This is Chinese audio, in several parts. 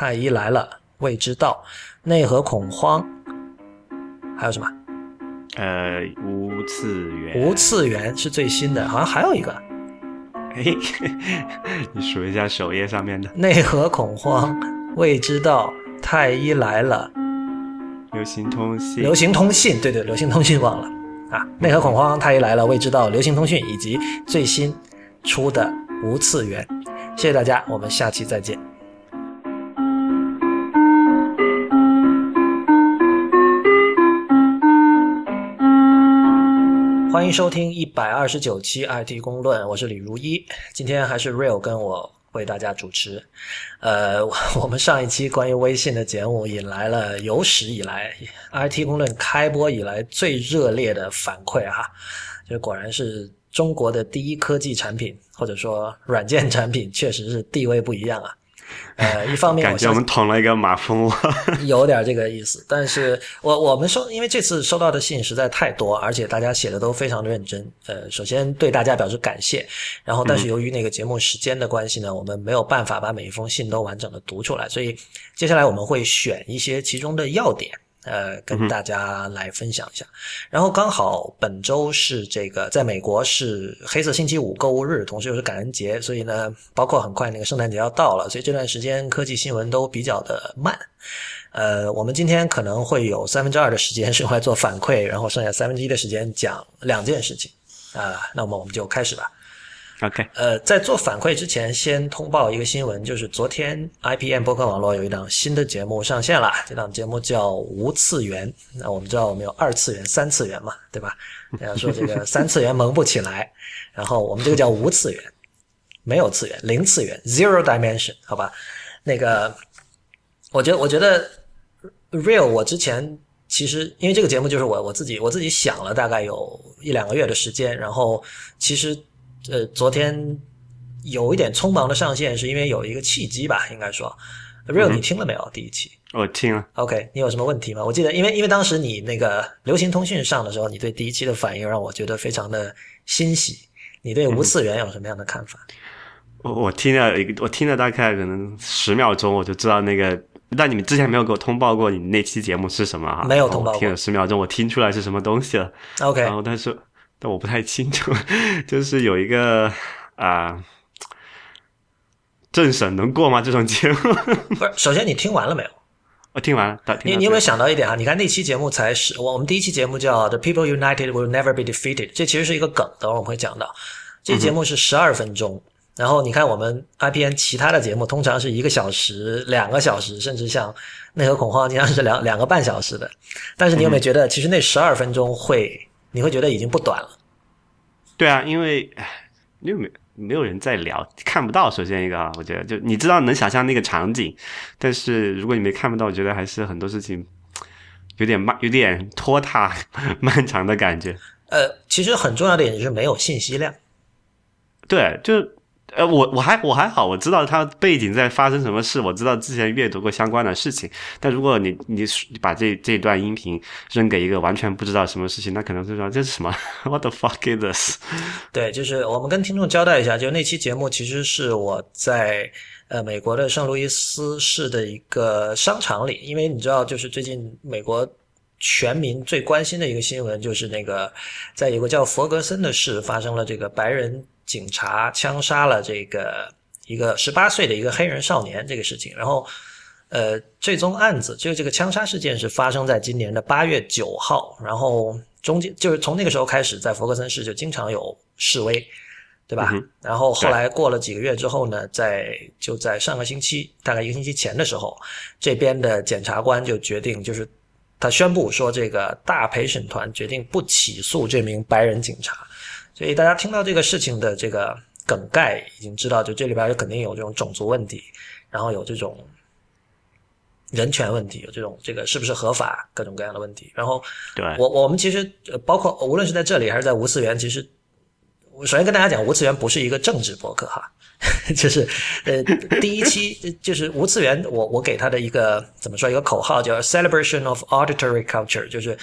太医来了，未知道，内核恐慌，还有什么？呃，无次元，无次元是最新的，好像还有一个。哎，你数一下首页上面的。内核恐慌，未知道，太医来了，流行通信，流行通信，对对，流行通信忘了。啊，内核恐慌，太医来了，未知道，流行通讯以及最新出的无次元，谢谢大家，我们下期再见。欢迎收听一百二十九期 IT 公论，我是李如一。今天还是 Real 跟我为大家主持。呃，我们上一期关于微信的节目引来了有史以来 IT 公论开播以来最热烈的反馈哈，这果然是中国的第一科技产品，或者说软件产品，确实是地位不一样啊。呃，一方面感觉我们捅了一个马蜂窝，有点这个意思。但是我我们收，因为这次收到的信实在太多，而且大家写的都非常的认真。呃，首先对大家表示感谢。然后，但是由于那个节目时间的关系呢，我们没有办法把每一封信都完整的读出来，所以接下来我们会选一些其中的要点。呃，跟大家来分享一下。然后刚好本周是这个，在美国是黑色星期五购物日，同时又是感恩节，所以呢，包括很快那个圣诞节要到了，所以这段时间科技新闻都比较的慢。呃，我们今天可能会有三分之二的时间是用来做反馈，然后剩下三分之一的时间讲两件事情。啊，那么我们就开始吧。OK，呃，在做反馈之前，先通报一个新闻，就是昨天 IPM 博客网络有一档新的节目上线了。这档节目叫无次元。那我们知道我们有二次元、三次元嘛，对吧？大家说这个三次元萌不起来，然后我们这个叫无次元，没有次元，零次元，zero dimension，好吧？那个，我觉得，我觉得 real，我之前其实因为这个节目就是我我自己我自己想了大概有一两个月的时间，然后其实。呃，昨天有一点匆忙的上线，是因为有一个契机吧？应该说，Real，你听了没有？第一期我听了。OK，你有什么问题吗？我记得，因为因为当时你那个流行通讯上的时候，你对第一期的反应让我觉得非常的欣喜。你对无次元有什么样的看法？我我听了一个，我听了大概可能十秒钟，我就知道那个。但你们之前没有给我通报过你那期节目是什么哈？没有通报。听了十秒钟，我听出来是什么东西了。OK，然后但是。但我不太清楚，就是有一个啊，政审能过吗？这种节目 不是。首先，你听完了没有？我听完了。你你有没有想到一点啊？你看那期节目才是，我我们第一期节目叫《The People United Will Never Be Defeated》，这其实是一个梗，等会我们会讲到。这节目是十二分钟，然后你看我们 IPN 其他的节目通常是一个小时、两个小时，甚至像内核恐慌经常是两两个半小时的。但是你有没有觉得，其实那十二分钟会？你会觉得已经不短了，对啊，因为因为没没有人在聊，看不到。首先一个啊，我觉得就你知道能想象那个场景，但是如果你没看不到，我觉得还是很多事情有点慢，有点拖沓、漫长的感觉。呃，其实很重要的点就是没有信息量。对，就。呃，我我还我还好，我知道它背景在发生什么事，我知道之前阅读过相关的事情。但如果你你把这这段音频扔给一个完全不知道什么事情，那可能是说这是什么？What the fuck is this？对，就是我们跟听众交代一下，就那期节目其实是我在呃美国的圣路易斯市的一个商场里，因为你知道，就是最近美国全民最关心的一个新闻，就是那个在一个叫佛格森的市发生了这个白人。警察枪杀了这个一个十八岁的一个黑人少年这个事情，然后，呃，这宗案子就这个枪杀事件是发生在今年的八月九号，然后中间就是从那个时候开始，在佛格森市就经常有示威，对吧？然后后来过了几个月之后呢，在就在上个星期，大概一个星期前的时候，这边的检察官就决定，就是他宣布说，这个大陪审团决定不起诉这名白人警察。所以大家听到这个事情的这个梗概，已经知道，就这里边肯定有这种种族问题，然后有这种人权问题，有这种这个是不是合法，各种各样的问题。然后，对我我们其实包括无论是在这里还是在无次元，其实我首先跟大家讲，无次元不是一个政治博客哈，就是呃第一期就是无次元，我我给他的一个怎么说一个口号叫 celebration of auditory culture，就是。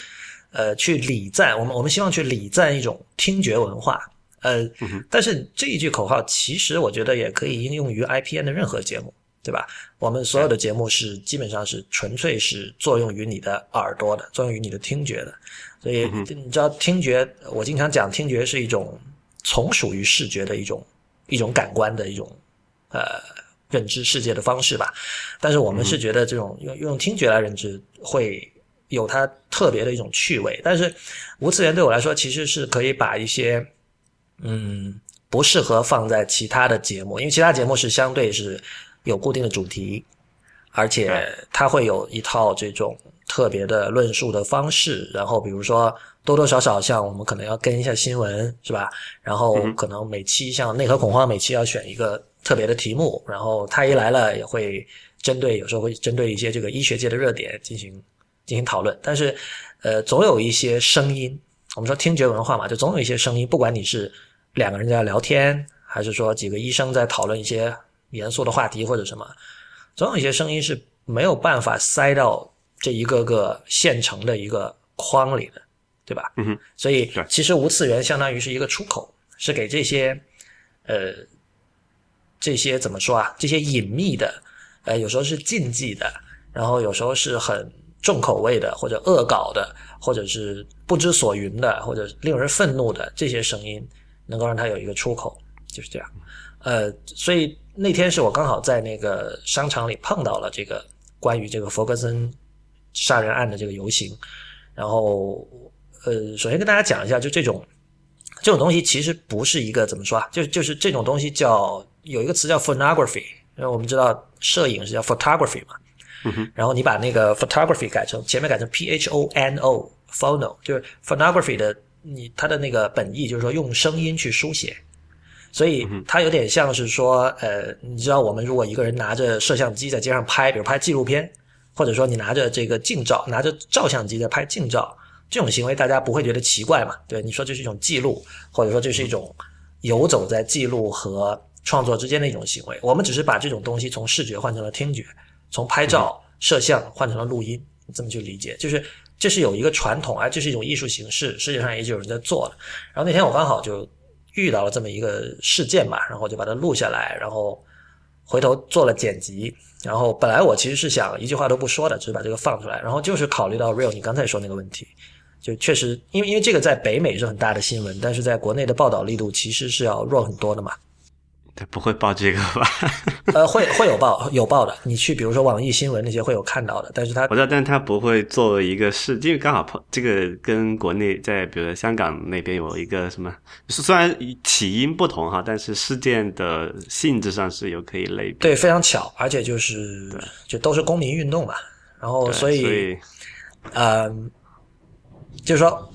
呃，去礼赞我们，我们希望去礼赞一种听觉文化。呃，但是这一句口号，其实我觉得也可以应用于 IPN 的任何节目。对吧？我们所有的节目是基本上是纯粹是作用于你的耳朵的，作用于你的听觉的。所以你知道，听觉我经常讲，听觉是一种从属于视觉的一种一种感官的一种呃认知世界的方式吧。但是我们是觉得这种用用听觉来认知会有它特别的一种趣味。但是无次元对我来说，其实是可以把一些嗯不适合放在其他的节目，因为其他节目是相对是有固定的主题，而且它会有一套这种。特别的论述的方式，然后比如说多多少少像我们可能要跟一下新闻，是吧？然后可能每期像内核恐慌，每期要选一个特别的题目，然后他一来了也会针对，有时候会针对一些这个医学界的热点进行进行讨论。但是，呃，总有一些声音，我们说听觉文化嘛，就总有一些声音，不管你是两个人在聊天，还是说几个医生在讨论一些严肃的话题或者什么，总有一些声音是没有办法塞到。这一个个现成的一个框里的，对吧？嗯哼。所以其实无次元相当于是一个出口，是给这些呃这些怎么说啊？这些隐秘的，呃，有时候是禁忌的，然后有时候是很重口味的，或者恶搞的，或者是不知所云的，或者令人愤怒的这些声音，能够让它有一个出口，就是这样。呃，所以那天是我刚好在那个商场里碰到了这个关于这个弗格森。杀人案的这个游行，然后呃，首先跟大家讲一下，就这种这种东西其实不是一个怎么说啊，就就是这种东西叫有一个词叫 photography，因为我们知道摄影是叫 photography 嘛，然后你把那个 photography 改成前面改成 p h o n o，phono 就是 photography 的你它的那个本意就是说用声音去书写，所以它有点像是说呃，你知道我们如果一个人拿着摄像机在街上拍，比如拍纪录片。或者说你拿着这个近照，拿着照相机在拍近照，这种行为大家不会觉得奇怪嘛？对，你说这是一种记录，或者说这是一种游走在记录和创作之间的一种行为。我们只是把这种东西从视觉换成了听觉，从拍照摄像换成了录音，这么去理解，就是这是有一个传统啊，这是一种艺术形式，世界上也就有人在做了。然后那天我刚好就遇到了这么一个事件嘛，然后就把它录下来，然后回头做了剪辑。然后本来我其实是想一句话都不说的，只是把这个放出来。然后就是考虑到 real 你刚才说那个问题，就确实因为因为这个在北美是很大的新闻，但是在国内的报道力度其实是要弱很多的嘛。他不会报这个吧？呃，会会有报有报的。你去比如说网易新闻那些会有看到的，但是他我知道，但他不会作为一个事，因为刚好碰这个跟国内在比如说香港那边有一个什么，虽然起因不同哈，但是事件的性质上是有可以类比。对，非常巧，而且就是就都是公民运动嘛，然后所以嗯。就是说，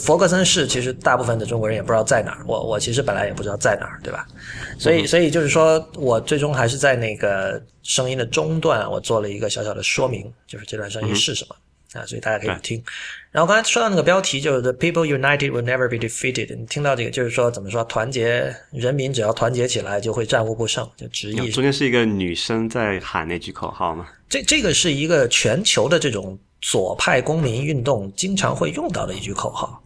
佛格森市其实大部分的中国人也不知道在哪儿。我我其实本来也不知道在哪儿，对吧？所以所以就是说我最终还是在那个声音的中段，我做了一个小小的说明，就是这段声音是什么啊？所以大家可以听。然后刚才说到那个标题，就是 “The people united will never be defeated”。你听到这个，就是说怎么说？团结人民只要团结起来，就会战无不胜。就直译。中间是一个女生在喊那句口号吗？这这个是一个全球的这种。左派公民运动经常会用到的一句口号。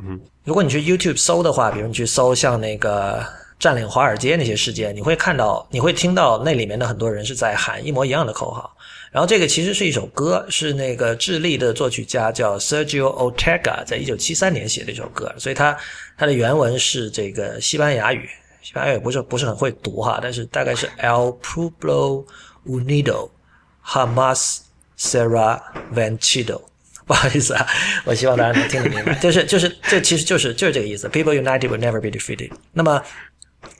嗯，如果你去 YouTube 搜的话，比如你去搜像那个占领华尔街那些事件，你会看到，你会听到那里面的很多人是在喊一模一样的口号。然后这个其实是一首歌，是那个智利的作曲家叫 Sergio Ortega 在一九七三年写的一首歌，所以他他的原文是这个西班牙语，西班牙语不是不是很会读哈，但是大概是 El pueblo unido jamás Sarah Van Chido，不好意思啊，我希望大家能听得明白，就是就是这其实就是就是这个意思。People united will never be defeated。那么，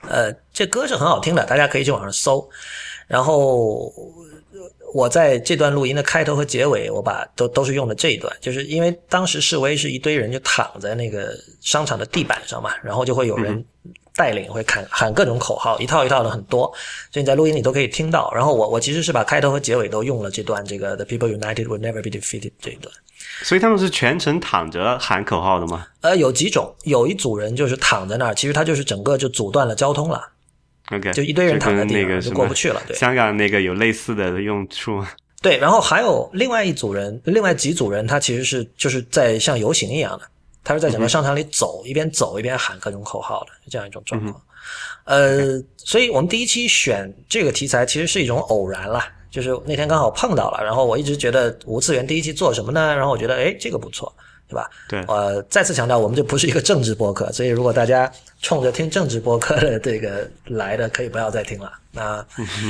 呃，这歌是很好听的，大家可以去网上搜。然后我在这段录音的开头和结尾，我把都都是用的这一段，就是因为当时示威是一堆人就躺在那个商场的地板上嘛，然后就会有人。带领会喊喊各种口号，一套一套的很多，所以你在录音里都可以听到。然后我我其实是把开头和结尾都用了这段这个 The people united will never be defeated 这一段。所以他们是全程躺着喊口号的吗？呃，有几种，有一组人就是躺在那儿，其实他就是整个就阻断了交通了。OK，就一堆人躺在地上就过不去了。对，香港那个有类似的用处。对，然后还有另外一组人，另外几组人，他其实是就是在像游行一样的。他是在整个商场里走，一边走一边喊各种口号的，这样一种状况。呃，所以我们第一期选这个题材其实是一种偶然啦，就是那天刚好碰到了，然后我一直觉得无次元第一期做什么呢？然后我觉得哎，这个不错，对吧？对，呃，再次强调，我们这不是一个政治播客，所以如果大家冲着听政治播客的这个来的，可以不要再听了。那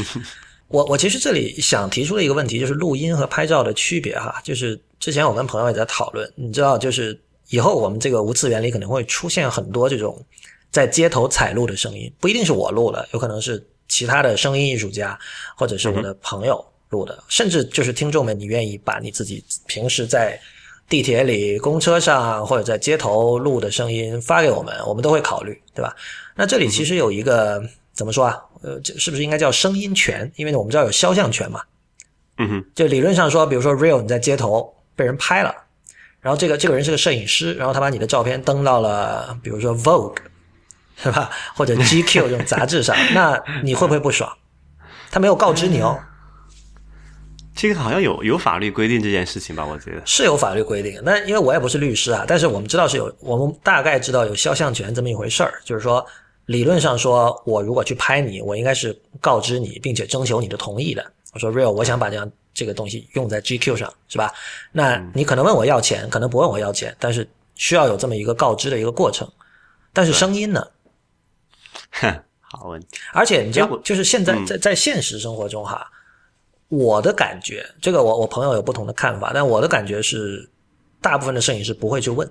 我我其实这里想提出的一个问题，就是录音和拍照的区别哈，就是之前我跟朋友也在讨论，你知道，就是以后我们这个无次元里可能会出现很多这种。在街头采录的声音不一定是我录的，有可能是其他的声音艺术家，或者是我的朋友录的，甚至就是听众们，你愿意把你自己平时在地铁里、公车上或者在街头录的声音发给我们，我们都会考虑，对吧？那这里其实有一个怎么说啊？呃，这是不是应该叫声音权？因为我们知道有肖像权嘛。嗯哼。就理论上说，比如说 Real 你在街头被人拍了，然后这个这个人是个摄影师，然后他把你的照片登到了，比如说 Vogue。是吧？或者 GQ 这种杂志上，那你会不会不爽？他没有告知你哦。这个好像有有法律规定这件事情吧？我觉得是有法律规定。那因为我也不是律师啊，但是我们知道是有，我们大概知道有肖像权这么一回事儿。就是说，理论上说，我如果去拍你，我应该是告知你，并且征求你的同意的。我说 Real，我想把这样这个东西用在 GQ 上，是吧？那你可能问我要钱，可能不问我要钱，但是需要有这么一个告知的一个过程。但是声音呢？哼，好问题。而且你知道，就是现在在在现实生活中哈，我的感觉，这个我我朋友有不同的看法，但我的感觉是，大部分的摄影师不会去问，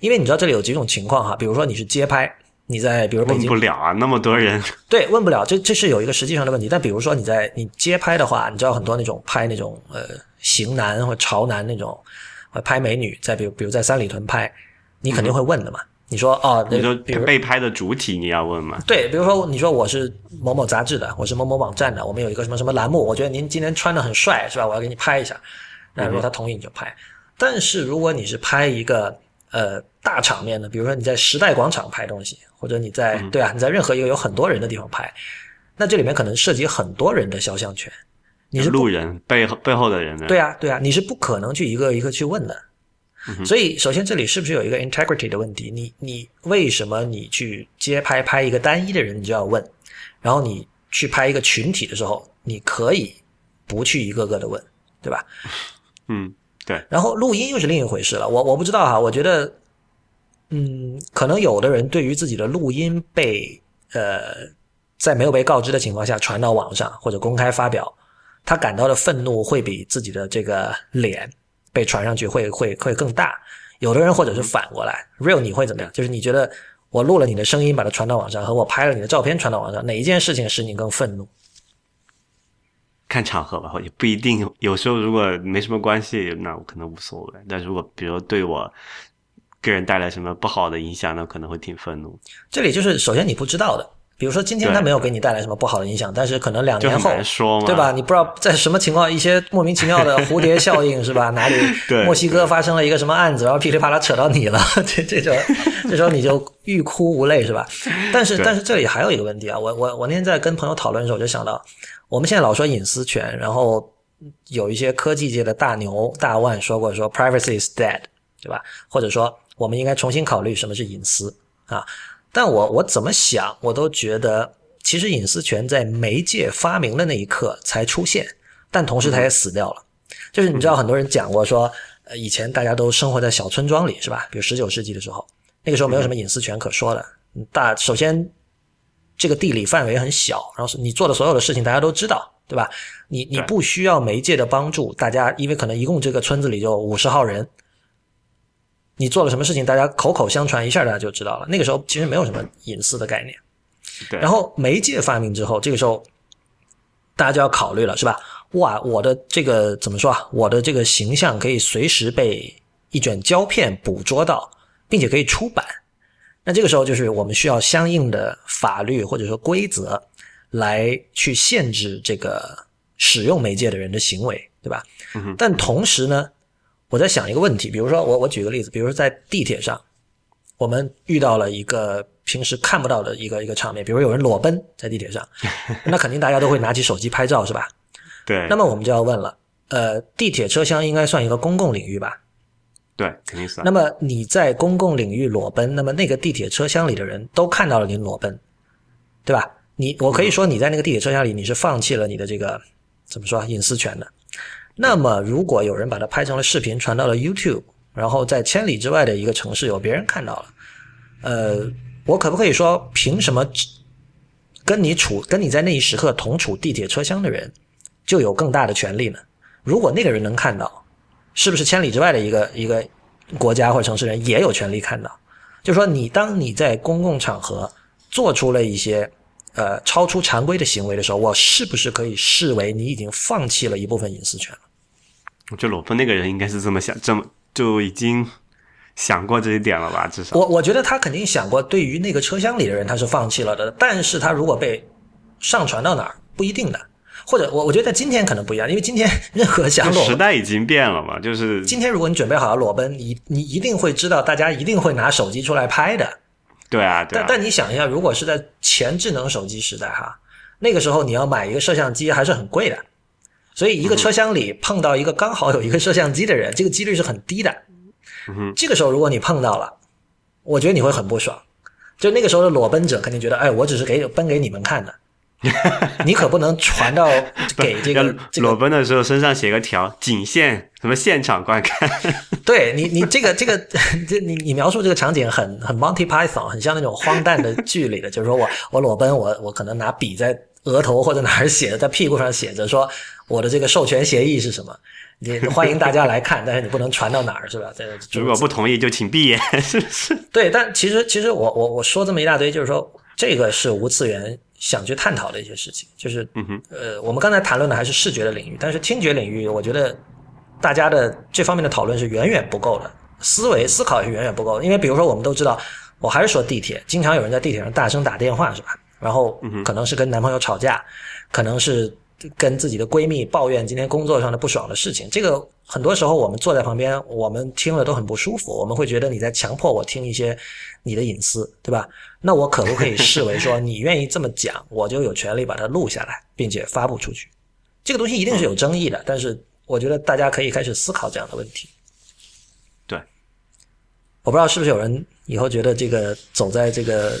因为你知道这里有几种情况哈，比如说你是街拍，你在比如北京不了啊，那么多人，对，问不了，这这是有一个实际上的问题。但比如说你在你街拍的话，你知道很多那种拍那种呃型男或潮男那种，拍美女，在比如比如在三里屯拍，你肯定会问的嘛。你说哦，你说比如被拍的主体你要问吗？对，比如说你说我是某某杂志的，我是某某网站的，我们有一个什么什么栏目，我觉得您今天穿的很帅，是吧？我要给你拍一下。那如果他同意，你就拍。但是如果你是拍一个呃大场面的，比如说你在时代广场拍东西，或者你在对啊，你在任何一个有很多人的地方拍，那这里面可能涉及很多人的肖像权。你是路人背后背后的人呢？对啊，对啊，你是不可能去一个一个去问的。所以，首先这里是不是有一个 integrity 的问题？你你为什么你去街拍拍一个单一的人，你就要问？然后你去拍一个群体的时候，你可以不去一个个的问，对吧？嗯，对。然后录音又是另一回事了。我我不知道哈，我觉得，嗯，可能有的人对于自己的录音被呃在没有被告知的情况下传到网上或者公开发表，他感到的愤怒会比自己的这个脸。被传上去会会会更大，有的人或者是反过来，real 你会怎么样？就是你觉得我录了你的声音，把它传到网上，和我拍了你的照片传到网上，哪一件事情使你更愤怒？看场合吧，也不一定。有时候如果没什么关系，那我可能无所谓。但如果比如对我个人带来什么不好的影响，那可能会挺愤怒。这里就是首先你不知道的。比如说今天他没有给你带来什么不好的影响，但是可能两年后，对吧？你不知道在什么情况，一些莫名其妙的蝴蝶效应是吧？哪里墨西哥发生了一个什么案子，然后噼里啪啦扯到你了，这这种，这时候你就欲哭无泪是吧？但是但是这里还有一个问题啊，我我我那天在跟朋友讨论的时候，我就想到，我们现在老说隐私权，然后有一些科技界的大牛大腕说过说 privacy is dead，对吧？或者说我们应该重新考虑什么是隐私啊？但我我怎么想，我都觉得，其实隐私权在媒介发明的那一刻才出现，但同时它也死掉了。就是你知道，很多人讲过说，呃，以前大家都生活在小村庄里，是吧？比如十九世纪的时候，那个时候没有什么隐私权可说的。大首先，这个地理范围很小，然后你做的所有的事情大家都知道，对吧？你你不需要媒介的帮助，大家因为可能一共这个村子里就五十号人。你做了什么事情，大家口口相传，一下大家就知道了。那个时候其实没有什么隐私的概念。对。然后媒介发明之后，这个时候大家就要考虑了，是吧？哇，我的这个怎么说啊？我的这个形象可以随时被一卷胶片捕捉到，并且可以出版。那这个时候就是我们需要相应的法律或者说规则来去限制这个使用媒介的人的行为，对吧？嗯但同时呢？我在想一个问题，比如说我我举个例子，比如说在地铁上，我们遇到了一个平时看不到的一个一个场面，比如有人裸奔在地铁上，那肯定大家都会拿起手机拍照，是吧？对。那么我们就要问了，呃，地铁车厢应该算一个公共领域吧？对，肯定算。那么你在公共领域裸奔，那么那个地铁车厢里的人都看到了你裸奔，对吧？你我可以说你在那个地铁车厢里你是放弃了你的这个怎么说隐私权的。那么如果有人把它拍成了视频传到了 YouTube，然后在千里之外的一个城市有别人看到了，呃，我可不可以说凭什么跟你处跟你在那一时刻同处地铁车厢的人就有更大的权利呢？如果那个人能看到，是不是千里之外的一个一个国家或者城市人也有权利看到？就说你当你在公共场合做出了一些呃超出常规的行为的时候，我是不是可以视为你已经放弃了一部分隐私权了？我觉得裸奔那个人应该是这么想，这么就已经想过这一点了吧？至少我我觉得他肯定想过，对于那个车厢里的人他是放弃了的，但是他如果被上传到哪儿不一定的。或者我我觉得在今天可能不一样，因为今天 任何想裸时代已经变了嘛，就是今天如果你准备好了裸奔，你你一定会知道，大家一定会拿手机出来拍的。对啊，对但但你想一下，如果是在前智能手机时代哈，那个时候你要买一个摄像机还是很贵的，所以一个车厢里碰到一个刚好有一个摄像机的人，这个几率是很低的。嗯，这个时候如果你碰到了，我觉得你会很不爽。就那个时候的裸奔者肯定觉得，哎，我只是给奔给你们看的。你可不能传到给这个这个裸奔的时候身上写个条，仅限什么现场观看。对你，你这个这个这你你描述这个场景很很 Monty Python，很像那种荒诞的剧里的，就是说我我裸奔，我我可能拿笔在额头或者哪儿写，在屁股上写着说我的这个授权协议是什么，你欢迎大家来看，但是你不能传到哪儿，是吧？如果不同意就请闭眼，是不是？对，但其实其实我我我说这么一大堆，就是说这个是无次元。想去探讨的一些事情，就是，呃，我们刚才谈论的还是视觉的领域，但是听觉领域，我觉得大家的这方面的讨论是远远不够的，思维思考也是远远不够的。因为比如说，我们都知道，我还是说地铁，经常有人在地铁上大声打电话，是吧？然后可能是跟男朋友吵架，可能是跟自己的闺蜜抱怨今天工作上的不爽的事情。这个很多时候我们坐在旁边，我们听了都很不舒服，我们会觉得你在强迫我听一些。你的隐私，对吧？那我可不可以视为说，你愿意这么讲，我就有权利把它录下来，并且发布出去？这个东西一定是有争议的，但是我觉得大家可以开始思考这样的问题。对，我不知道是不是有人以后觉得这个走在这个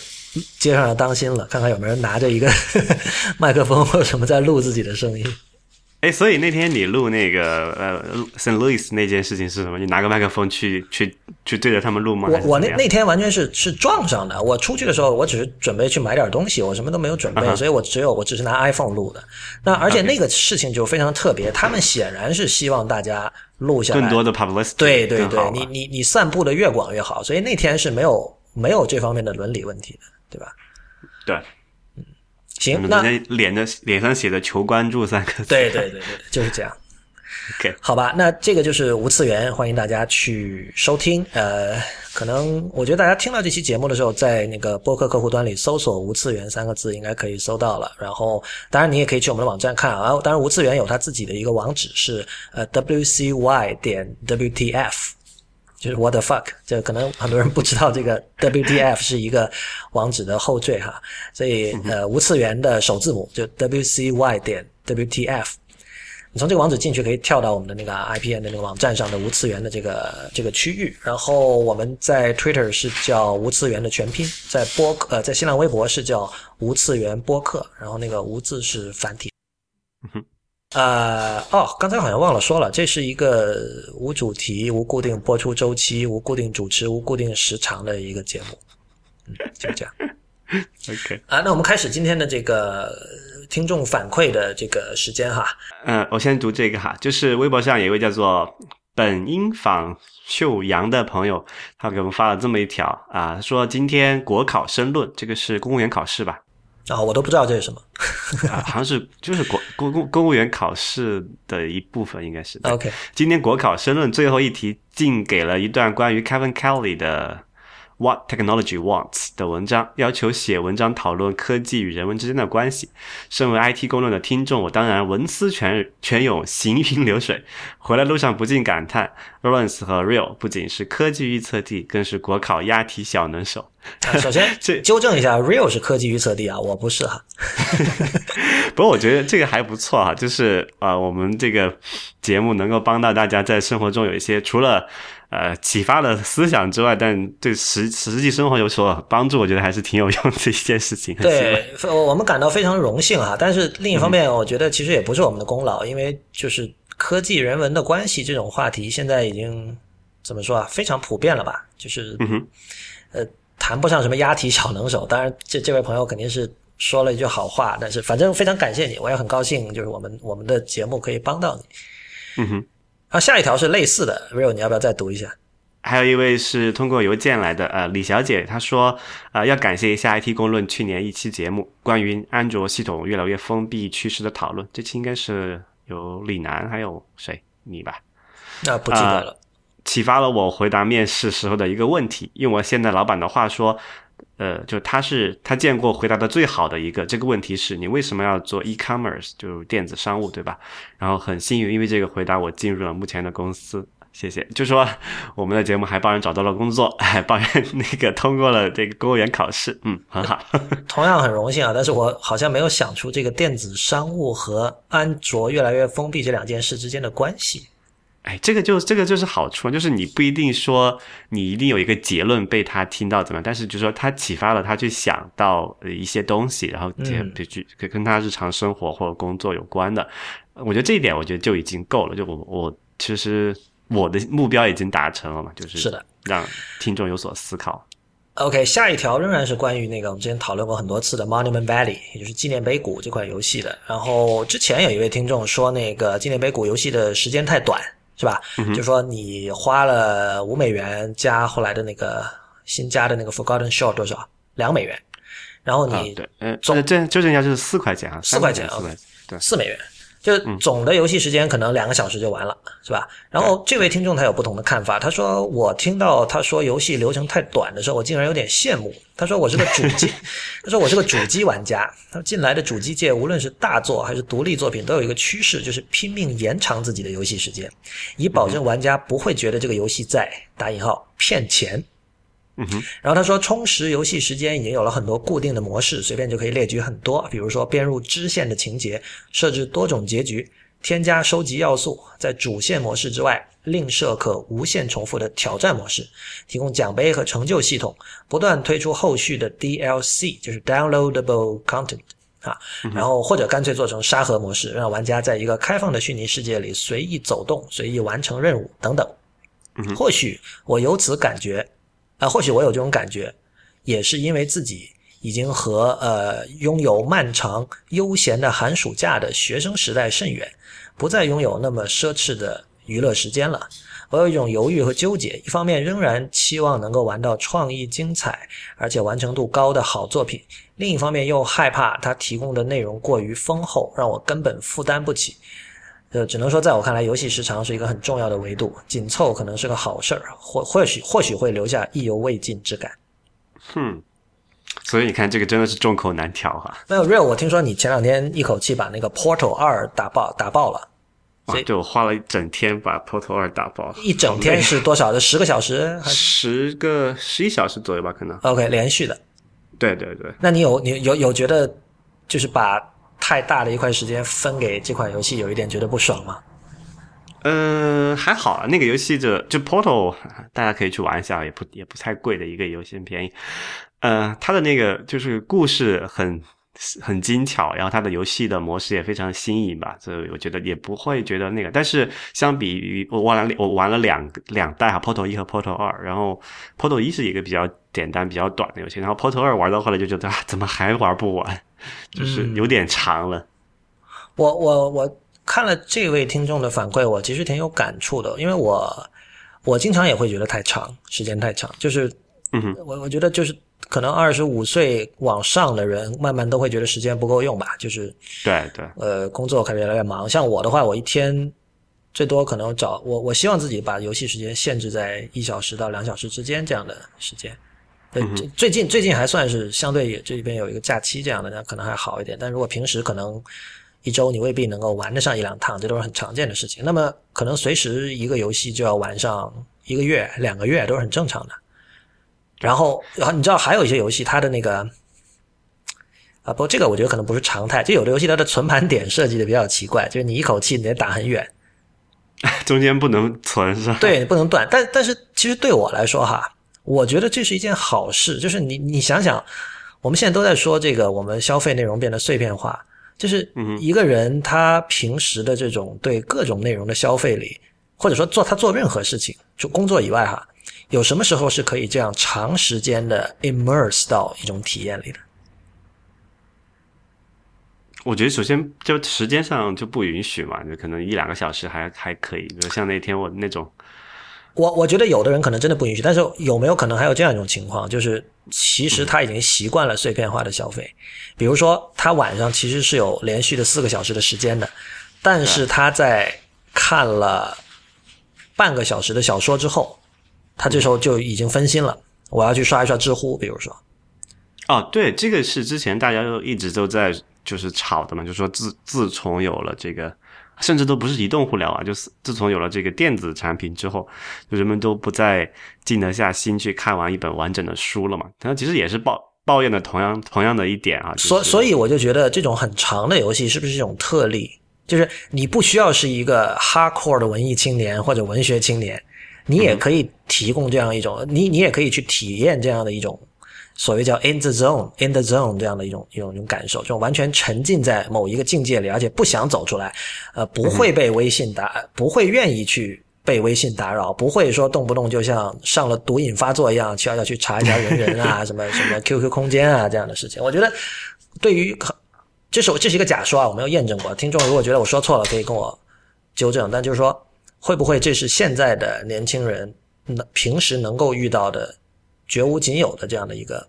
街上要当心了，看看有没有人拿着一个 麦克风或者什么在录自己的声音。哎，所以那天你录那个呃，Saint Louis 那件事情是什么？你拿个麦克风去去去对着他们录吗？我我那那天完全是是撞上的。我出去的时候，我只是准备去买点东西，我什么都没有准备，所以我只有我只是拿 iPhone 录的。那而且那个事情就非常特别，他们显然是希望大家录下来更多的 publicity。对对对，你你你散布的越广越好。所以那天是没有没有这方面的伦理问题的，对吧？对。嗯行，那脸的脸上写的“求关注”三个字。对对对对，就是这样。OK，好吧，那这个就是无次元，欢迎大家去收听。呃，可能我觉得大家听到这期节目的时候，在那个播客客户端里搜索“无次元”三个字，应该可以搜到了。然后，当然你也可以去我们的网站看啊。当然，无次元有他自己的一个网址是呃 wcy 点 wtf。就是 what the fuck，这可能很多人不知道，这个 WTF 是一个网址的后缀哈，所以呃无次元的首字母就 WCY 点 WTF，你从这个网址进去可以跳到我们的那个 IPN 的那个网站上的无次元的这个这个区域，然后我们在 Twitter 是叫无次元的全拼，在播呃在新浪微博是叫无次元播客，然后那个无字是繁体。呃哦，刚才好像忘了说了，这是一个无主题、无固定播出周期、无固定主持、无固定时长的一个节目，嗯，就这样。OK 啊，那我们开始今天的这个听众反馈的这个时间哈。嗯，我先读这个哈，就是微博上有一位叫做本英坊秀阳的朋友，他给我们发了这么一条啊，说今天国考申论，这个是公务员考试吧？啊，我都不知道这是什么，好像是就是国公公公务员考试的一部分，应该是。OK，今天国考申论最后一题，竟给了一段关于 Kevin Kelly 的。What technology wants 的文章要求写文章讨论科技与人文之间的关系。身为 IT 公论的听众，我当然文思泉泉涌，行云流水。回来路上不禁感叹，Lawrence 和 Real 不仅是科技预测帝，更是国考押题小能手。首先，这纠正一下，Real 是科技预测帝啊，我不是哈。不过我觉得这个还不错哈，就是啊、呃我们这个节目能够帮到大家在生活中有一些除了呃启发的思想之外，但对实实际生活有所帮助，我觉得还是挺有用的一件事情。对，我我们感到非常荣幸啊。但是另一方面，我觉得其实也不是我们的功劳，因为就是科技人文的关系这种话题，现在已经怎么说啊，非常普遍了吧？就是呃，谈不上什么押题小能手。当然，这这位朋友肯定是说了一句好话，但是反正非常感谢你，我也很高兴，就是我们我们的节目可以帮到你。嗯哼。啊，下一条是类似的，Real，你要不要再读一下？还有一位是通过邮件来的，呃，李小姐，她说，呃，要感谢一下 IT 公论去年一期节目关于安卓系统越来越封闭趋势的讨论，这期应该是有李楠还有谁你吧，那、不记得了。启发了我回答面试时候的一个问题。用我现在老板的话说，呃，就他是他见过回答的最好的一个。这个问题是你为什么要做 e-commerce，就是电子商务，对吧？然后很幸运，因为这个回答我进入了目前的公司。谢谢。就说我们的节目还帮人找到了工作，还帮人 那个通过了这个公务员考试，嗯，很好。同样很荣幸啊，但是我好像没有想出这个电子商务和安卓越来越封闭这两件事之间的关系。哎，这个就这个就是好处，就是你不一定说你一定有一个结论被他听到怎么样，但是就是说他启发了他去想到呃一些东西，然后结嗯就去跟跟他日常生活或者工作有关的，我觉得这一点我觉得就已经够了。就我我其实我的目标已经达成了嘛，就是是的，让听众有所思考。OK，下一条仍然是关于那个我们之前讨论过很多次的 Monument Valley，也就是纪念碑谷这款游戏的。然后之前有一位听众说，那个纪念碑谷游戏的时间太短，是吧？就说你花了五美元加后来的那个新加的那个 Forgotten Shore 多少？两美元。然后你，啊对，嗯，总这这纠正一下，就是四块钱啊，四块钱啊四块钱，对，四美元，就总的游戏时间可能两个小时就完了，是吧？然后这位听众他有不同的看法，他说我听到他说游戏流程太短的时候，我竟然有点羡慕。他说我是个主机，他说我是个主机玩家。他说近来的主机界无论是大作还是独立作品，都有一个趋势，就是拼命延长自己的游戏时间，以保证玩家不会觉得这个游戏在打引号骗钱。嗯哼，然后他说，充实游戏时间已经有了很多固定的模式，随便就可以列举很多，比如说编入支线的情节，设置多种结局，添加收集要素，在主线模式之外另设可无限重复的挑战模式，提供奖杯和成就系统，不断推出后续的 DLC，就是 downloadable content。啊，然后或者干脆做成沙盒模式，让玩家在一个开放的虚拟世界里随意走动、随意完成任务等等。或许我由此感觉，啊、或许我有这种感觉，也是因为自己已经和呃拥有漫长悠闲的寒暑假的学生时代甚远，不再拥有那么奢侈的娱乐时间了。我有一种犹豫和纠结，一方面仍然期望能够玩到创意精彩而且完成度高的好作品，另一方面又害怕它提供的内容过于丰厚，让我根本负担不起。呃，只能说，在我看来，游戏时长是一个很重要的维度，紧凑可能是个好事儿，或或许或许会留下意犹未尽之感。哼，所以你看，这个真的是众口难调哈。没有 real，我听说你前两天一口气把那个 Portal 二打爆打爆了，对我花了一整天把 Portal 二打爆，一整天是多少的？十个小时 还十个十一小时左右吧，可能。OK 连续的？对对对，那你有你有有觉得就是把太大的一块时间分给这款游戏，有一点觉得不爽吗？嗯、还好，那个游戏就就 Portal，大家可以去玩一下，也不也不太贵的一个游戏，很便宜。呃，它的那个就是故事很很精巧，然后它的游戏的模式也非常新颖吧，所以我觉得也不会觉得那个。但是相比于我玩了我玩了两两代哈，Portal 一和 Portal 二，然后 Portal 一是一个比较简单、比较短的游戏，然后 Portal 二玩到后来就觉得啊，怎么还玩不完？就是有点长了。我我我看了这位听众的反馈，我其实挺有感触的，因为我我经常也会觉得太长，时间太长，就是嗯，我我觉得就是可能二十五岁往上的人，慢慢都会觉得时间不够用吧，就是对对，呃工作开始越来越忙。像我的话，我一天最多可能找我我希望自己把游戏时间限制在一小时到两小时之间这样的时间。对，最近最近还算是相对也这边有一个假期这样的，那可能还好一点。但如果平时可能一周你未必能够玩得上一两趟，这都是很常见的事情。那么可能随时一个游戏就要玩上一个月、两个月都是很正常的。然后，然后你知道还有一些游戏，它的那个啊，不过这个我觉得可能不是常态，就有的游戏它的存盘点设计的比较奇怪，就是你一口气你得打很远，中间不能存是吧？对，不能断。但但是其实对我来说哈，我觉得这是一件好事，就是你你想想，我们现在都在说这个，我们消费内容变得碎片化，就是一个人他平时的这种对各种内容的消费里，或者说做他做任何事情，就工作以外哈，有什么时候是可以这样长时间的 immerse 到一种体验里的？我觉得首先就时间上就不允许嘛，就可能一两个小时还还可以。比如像那天我那种，我我觉得有的人可能真的不允许，但是有没有可能还有这样一种情况，就是其实他已经习惯了碎片化的消费，比如说他晚上其实是有连续的四个小时的时间的，但是他在看了半个小时的小说之后，他这时候就已经分心了，我要去刷一刷知乎，比如说。哦，对，这个是之前大家都一直都在。就是吵的嘛，就说自自从有了这个，甚至都不是移动互联网，就是自从有了这个电子产品之后，就人们都不再静得下心去看完一本完整的书了嘛。它其实也是抱抱怨的同样同样的一点啊。所所以我就觉得这种很长的游戏是不是一种特例？就是你不需要是一个 hardcore 的文艺青年或者文学青年，你也可以提供这样一种，你你也可以去体验这样的一种。所谓叫 in the zone, in the zone 这样的一种一种一种感受，就完全沉浸在某一个境界里，而且不想走出来，呃，不会被微信打，不会愿意去被微信打扰，不会说动不动就像上了毒瘾发作一样，需要要去查一下人人啊，什么什么 QQ 空间啊这样的事情。我觉得，对于这是这是一个假说啊，我没有验证过。听众如果觉得我说错了，可以跟我纠正。但就是说，会不会这是现在的年轻人能平时能够遇到的？绝无仅有的这样的一个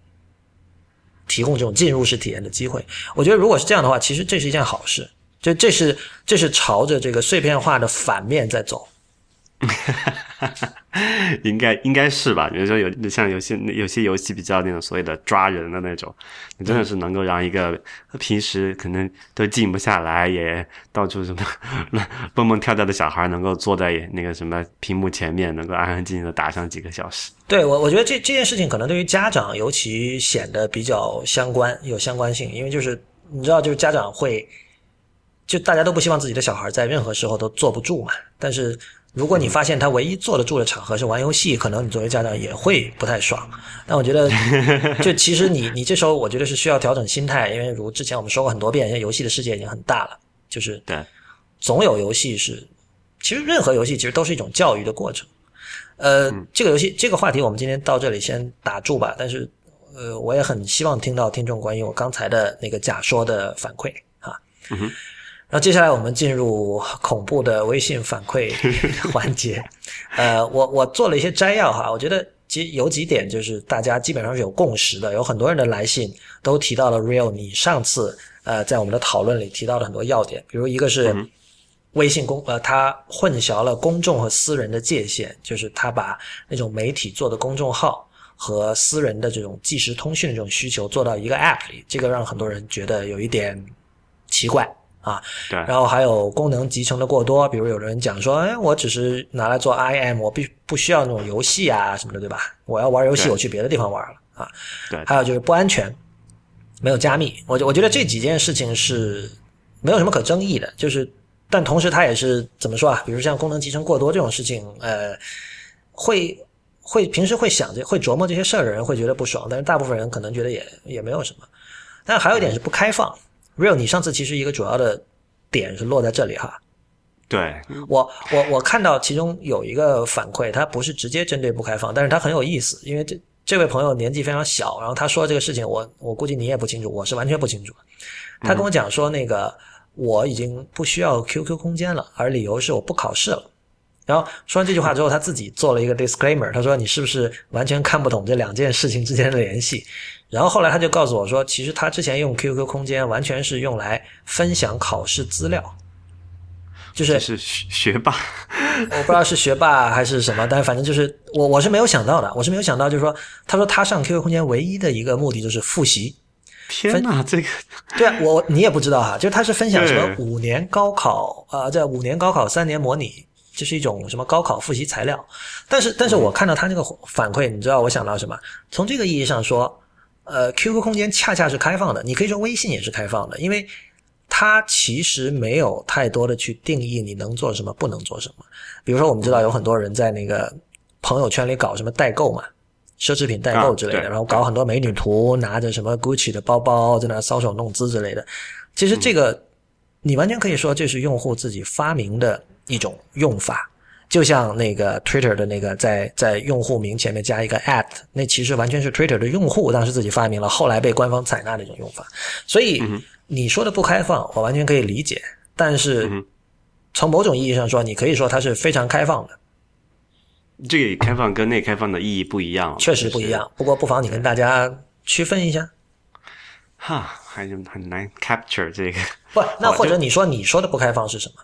提供这种进入式体验的机会，我觉得如果是这样的话，其实这是一件好事。就这是这是朝着这个碎片化的反面在走。应该应该是吧？比如说有像有些有些游戏比较那种所谓的抓人的那种，你真的是能够让一个平时可能都静不下来，也到处什么 蹦蹦跳跳的小孩，能够坐在那个什么屏幕前面，能够安安静静的打上几个小时。对我，我觉得这这件事情可能对于家长尤其显得比较相关，有相关性，因为就是你知道，就是家长会，就大家都不希望自己的小孩在任何时候都坐不住嘛，但是。如果你发现他唯一坐得住的场合是玩游戏，可能你作为家长也会不太爽。但我觉得，就其实你你这时候我觉得是需要调整心态，因为如之前我们说过很多遍，现在游戏的世界已经很大了，就是对，总有游戏是，其实任何游戏其实都是一种教育的过程。呃，这个游戏这个话题我们今天到这里先打住吧。但是呃，我也很希望听到听众关于我刚才的那个假说的反馈啊。然后接下来我们进入恐怖的微信反馈环节，呃，我我做了一些摘要哈，我觉得其实有几点就是大家基本上是有共识的，有很多人的来信都提到了 Real，你上次呃在我们的讨论里提到了很多要点，比如一个是微信公呃它混淆了公众和私人的界限，就是它把那种媒体做的公众号和私人的这种即时通讯的这种需求做到一个 App 里，这个让很多人觉得有一点奇怪。啊，对，然后还有功能集成的过多，比如有人讲说，哎，我只是拿来做 IM，我必不需要那种游戏啊什么的，对吧？我要玩游戏，我去别的地方玩了啊。对，还有就是不安全，没有加密。我我觉得这几件事情是没有什么可争议的，就是但同时它也是怎么说啊？比如像功能集成过多这种事情，呃，会会平时会想着会琢磨这些事儿的人会觉得不爽，但是大部分人可能觉得也也没有什么。但还有一点是不开放。Real，你上次其实一个主要的点是落在这里哈。对我，我我看到其中有一个反馈，他不是直接针对不开放，但是他很有意思，因为这这位朋友年纪非常小，然后他说这个事情，我我估计你也不清楚，我是完全不清楚。他跟我讲说，那个我已经不需要 QQ 空间了，而理由是我不考试了。然后说完这句话之后，他自己做了一个 disclaimer，他说你是不是完全看不懂这两件事情之间的联系？然后后来他就告诉我说，其实他之前用 QQ 空间完全是用来分享考试资料，就是是学霸，我不知道是学霸还是什么，但是反正就是我我是没有想到的，我是没有想到，就是说他说他上 QQ 空间唯一的一个目的就是复习。天哪，这个对啊，我你也不知道哈，就是他是分享什么五年高考啊，在五年高考三年模拟，这是一种什么高考复习材料。但是但是我看到他那个反馈，你知道我想到什么？从这个意义上说。呃，QQ 空间恰恰是开放的，你可以说微信也是开放的，因为它其实没有太多的去定义你能做什么，不能做什么。比如说，我们知道有很多人在那个朋友圈里搞什么代购嘛，奢侈品代购之类的，然后搞很多美女图，拿着什么 Gucci 的包包在那搔首弄姿之类的。其实这个你完全可以说这是用户自己发明的一种用法。就像那个 Twitter 的那个在在用户名前面加一个 at，那其实完全是 Twitter 的用户当时自己发明了，后来被官方采纳的一种用法。所以你说的不开放，我完全可以理解。但是从某种意义上说，你可以说它是非常开放的。这个开放跟内开放的意义不一样，确实不一样。不过不妨你跟大家区分一下。哈，还是很难 capture 这个。不，那或者你说你说的不开放是什么？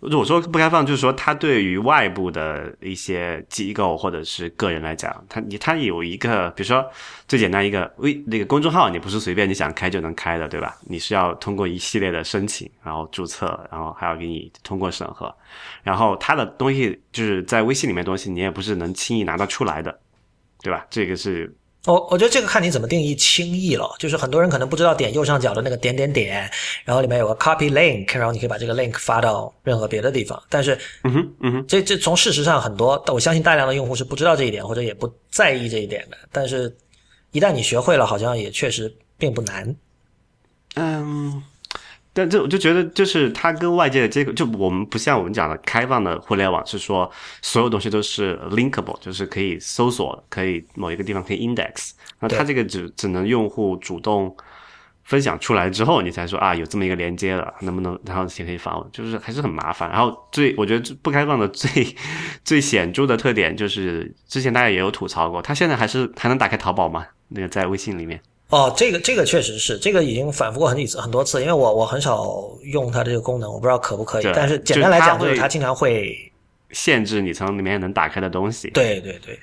我说不开放，就是说，它对于外部的一些机构或者是个人来讲，它你它有一个，比如说最简单一个微那个公众号，你不是随便你想开就能开的，对吧？你是要通过一系列的申请，然后注册，然后还要给你通过审核，然后它的东西就是在微信里面东西，你也不是能轻易拿得出来的，对吧？这个是。我我觉得这个看你怎么定义轻易了，就是很多人可能不知道点右上角的那个点点点，然后里面有个 copy link，然后你可以把这个 link 发到任何别的地方。但是，嗯哼，嗯哼，这这从事实上很多，我相信大量的用户是不知道这一点或者也不在意这一点的。但是，一旦你学会了，好像也确实并不难。嗯。但这我就觉得，就是它跟外界的接口，就我们不像我们讲的开放的互联网，是说所有东西都是 linkable，就是可以搜索，可以某一个地方可以 index。那它这个只只能用户主动分享出来之后，你才说啊有这么一个连接了，能不能然后才可以访问，就是还是很麻烦。然后最我觉得不开放的最 最显著的特点就是，之前大家也有吐槽过，它现在还是还能打开淘宝吗？那个在微信里面。哦，这个这个确实是，这个已经反复过很几次很多次，因为我我很少用它这个功能，我不知道可不可以。但是简单来讲，就是它经常会限制你从里面能打开的东西。对对对，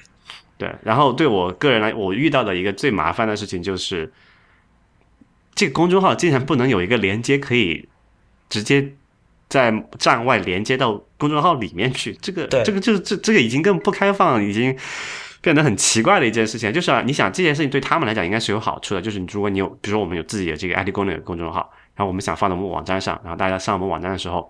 对。然后对我个人来，我遇到的一个最麻烦的事情就是，这个公众号竟然不能有一个连接可以直接在站外连接到公众号里面去。这个这个就是这这个已经更不开放，已经。变得很奇怪的一件事情，就是你想这件事情对他们来讲应该是有好处的，就是你如果你有，比如说我们有自己的这个 ID 功能的公众号，然后我们想放到我们网站上，然后大家上我们网站的时候，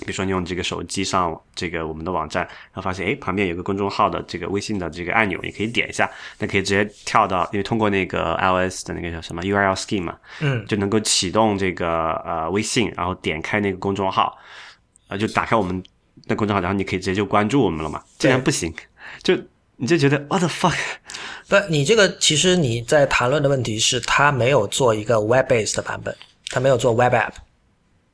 比如说你用这个手机上这个我们的网站，然后发现哎旁边有个公众号的这个微信的这个按钮，你可以点一下，那可以直接跳到，因为通过那个 iOS 的那个叫什么 URL scheme 嘛，嗯，就能够启动这个呃微信，然后点开那个公众号，呃就打开我们的公众号，然后你可以直接就关注我们了嘛，这样不行，就。你就觉得 what the fuck？不，你这个其实你在谈论的问题是，他没有做一个 web based 的版本，他没有做 web app。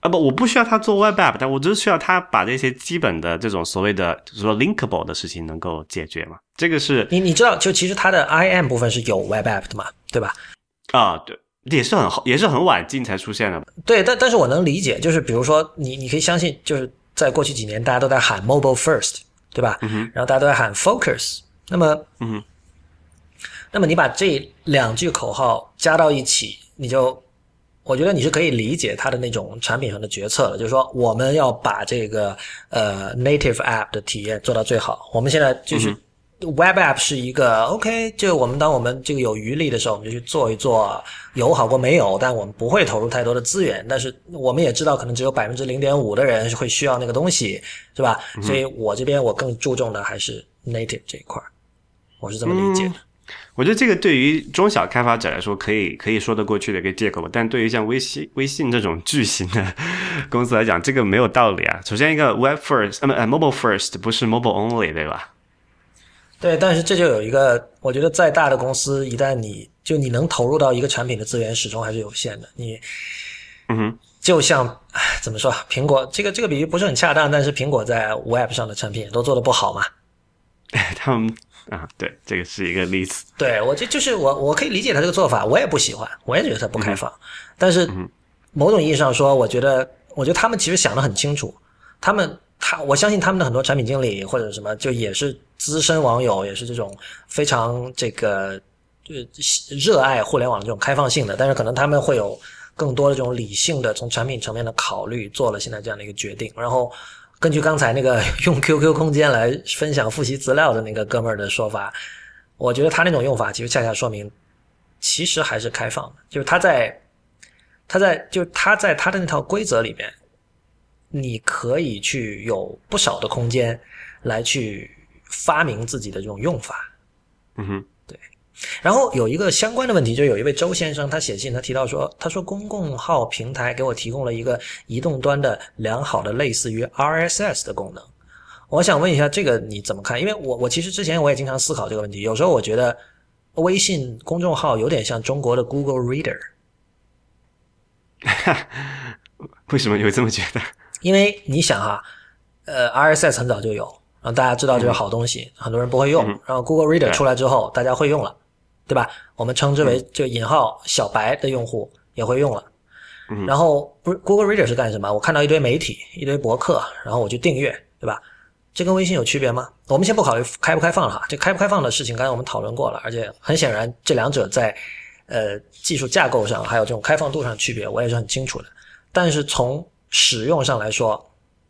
啊不，我不需要他做 web app，但我只是需要他把这些基本的这种所谓的就是说 linkable 的事情能够解决嘛。这个是你你知道，就其实它的 IM 部分是有 web app 的嘛，对吧？啊，对，也是很好，也是很晚近才出现的。对，但但是我能理解，就是比如说你你可以相信，就是在过去几年大家都在喊 mobile first，对吧？嗯然后大家都在喊 focus。那么，嗯，那么你把这两句口号加到一起，你就，我觉得你是可以理解它的那种产品上的决策的，就是说我们要把这个呃 native app 的体验做到最好。我们现在就是 web app 是一个 OK，就我们当我们这个有余力的时候，我们就去做一做，有好过没有，但我们不会投入太多的资源。但是我们也知道，可能只有百分之零点五的人会需要那个东西，是吧？所以我这边我更注重的还是 native 这一块。我是这么理解的，我觉得这个对于中小开发者来说可以可以说得过去的一个借口，但对于像微信微信这种巨型的公司来讲，这个没有道理啊。首先，一个 web first，呃，mobile first 不是 mobile only，对吧？对，但是这就有一个，我觉得再大的公司，一旦你就你能投入到一个产品的资源，始终还是有限的。你，嗯哼，就像怎么说，苹果这个这个比喻不是很恰当，但是苹果在 web 上的产品也都做得不好嘛。他们。啊，对，这个是一个例子。对我这就是我，我可以理解他这个做法，我也不喜欢，我也觉得他不开放。但是某种意义上说，我觉得，我觉得他们其实想的很清楚。他们，他，我相信他们的很多产品经理或者什么，就也是资深网友，也是这种非常这个就热爱互联网的这种开放性的。但是可能他们会有更多的这种理性的从产品层面的考虑，做了现在这样的一个决定，然后。根据刚才那个 用 QQ 空间来分享复习资料的那个哥们儿的说法，我觉得他那种用法其实恰恰说明其实还是开放的，就是他在他在就是他在他的那套规则里面，你可以去有不少的空间来去发明自己的这种用法。嗯哼，然后有一个相关的问题，就有一位周先生，他写信，他提到说，他说公共号平台给我提供了一个移动端的良好的类似于 RSS 的功能。我想问一下，这个你怎么看？因为我我其实之前我也经常思考这个问题，有时候我觉得微信公众号有点像中国的 Google Reader，为什么你会这么觉得？因为你想哈，呃，RSS 很早就有，然后大家知道这是好东西，很多人不会用，然后 Google Reader 出来之后，大家会用了。对吧？我们称之为就引号小白的用户也会用了。然后不是 Google Reader 是干什么？我看到一堆媒体、一堆博客，然后我去订阅，对吧？这跟微信有区别吗？我们先不考虑开不开放了哈，这开不开放的事情刚才我们讨论过了，而且很显然这两者在呃技术架构上还有这种开放度上区别，我也是很清楚的。但是从使用上来说，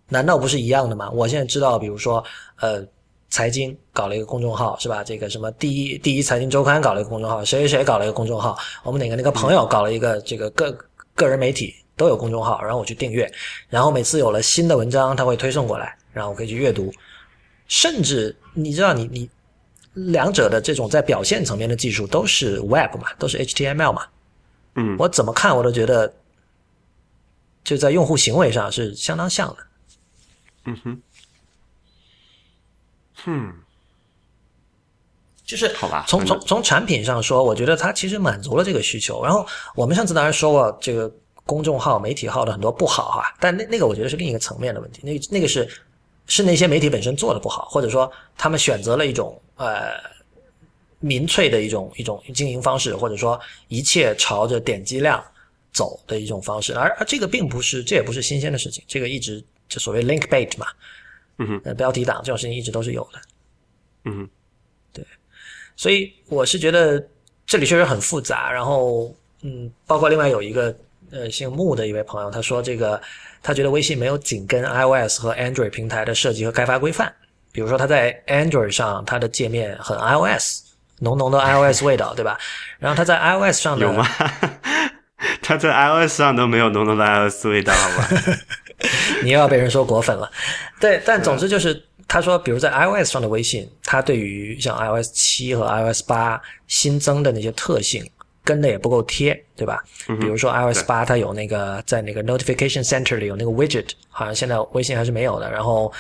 难道不是一样的吗？我现在知道，比如说呃。财经搞了一个公众号是吧？这个什么第一第一财经周刊搞了一个公众号，谁谁谁搞了一个公众号，我们哪个那个朋友搞了一个这个个个人媒体都有公众号，然后我去订阅，然后每次有了新的文章，他会推送过来，然后我可以去阅读。甚至你知道，你你两者的这种在表现层面的技术都是 Web 嘛，都是 HTML 嘛，嗯，我怎么看我都觉得就在用户行为上是相当像的。嗯哼。嗯，就是好吧。从从从产品上说，我觉得它其实满足了这个需求。然后我们上次当然说过这个公众号、媒体号的很多不好哈，但那那个我觉得是另一个层面的问题。那那个是是那些媒体本身做的不好，或者说他们选择了一种呃民粹的一种一种经营方式，或者说一切朝着点击量走的一种方式。而而这个并不是，这也不是新鲜的事情。这个一直就所谓 link bait 嘛。嗯哼，标题党这种事情一直都是有的。嗯哼，对，所以我是觉得这里确实很复杂。然后，嗯，包括另外有一个呃姓穆的一位朋友，他说这个他觉得微信没有紧跟 iOS 和 Android 平台的设计和开发规范。比如说他在 Android 上，它的界面很 iOS，浓浓的 iOS 味道，对吧？然后他在 iOS 上有吗？他在 iOS 上都没有浓浓的 iOS 味道，好吧？你又要被人说果粉了，对，但总之就是他说，比如在 iOS 上的微信，它对于像 iOS 七和 iOS 八新增的那些特性跟的也不够贴，对吧？比如说 iOS 八它有那个在那个 Notification Center 里有那个 Widget，好像现在微信还是没有的。然后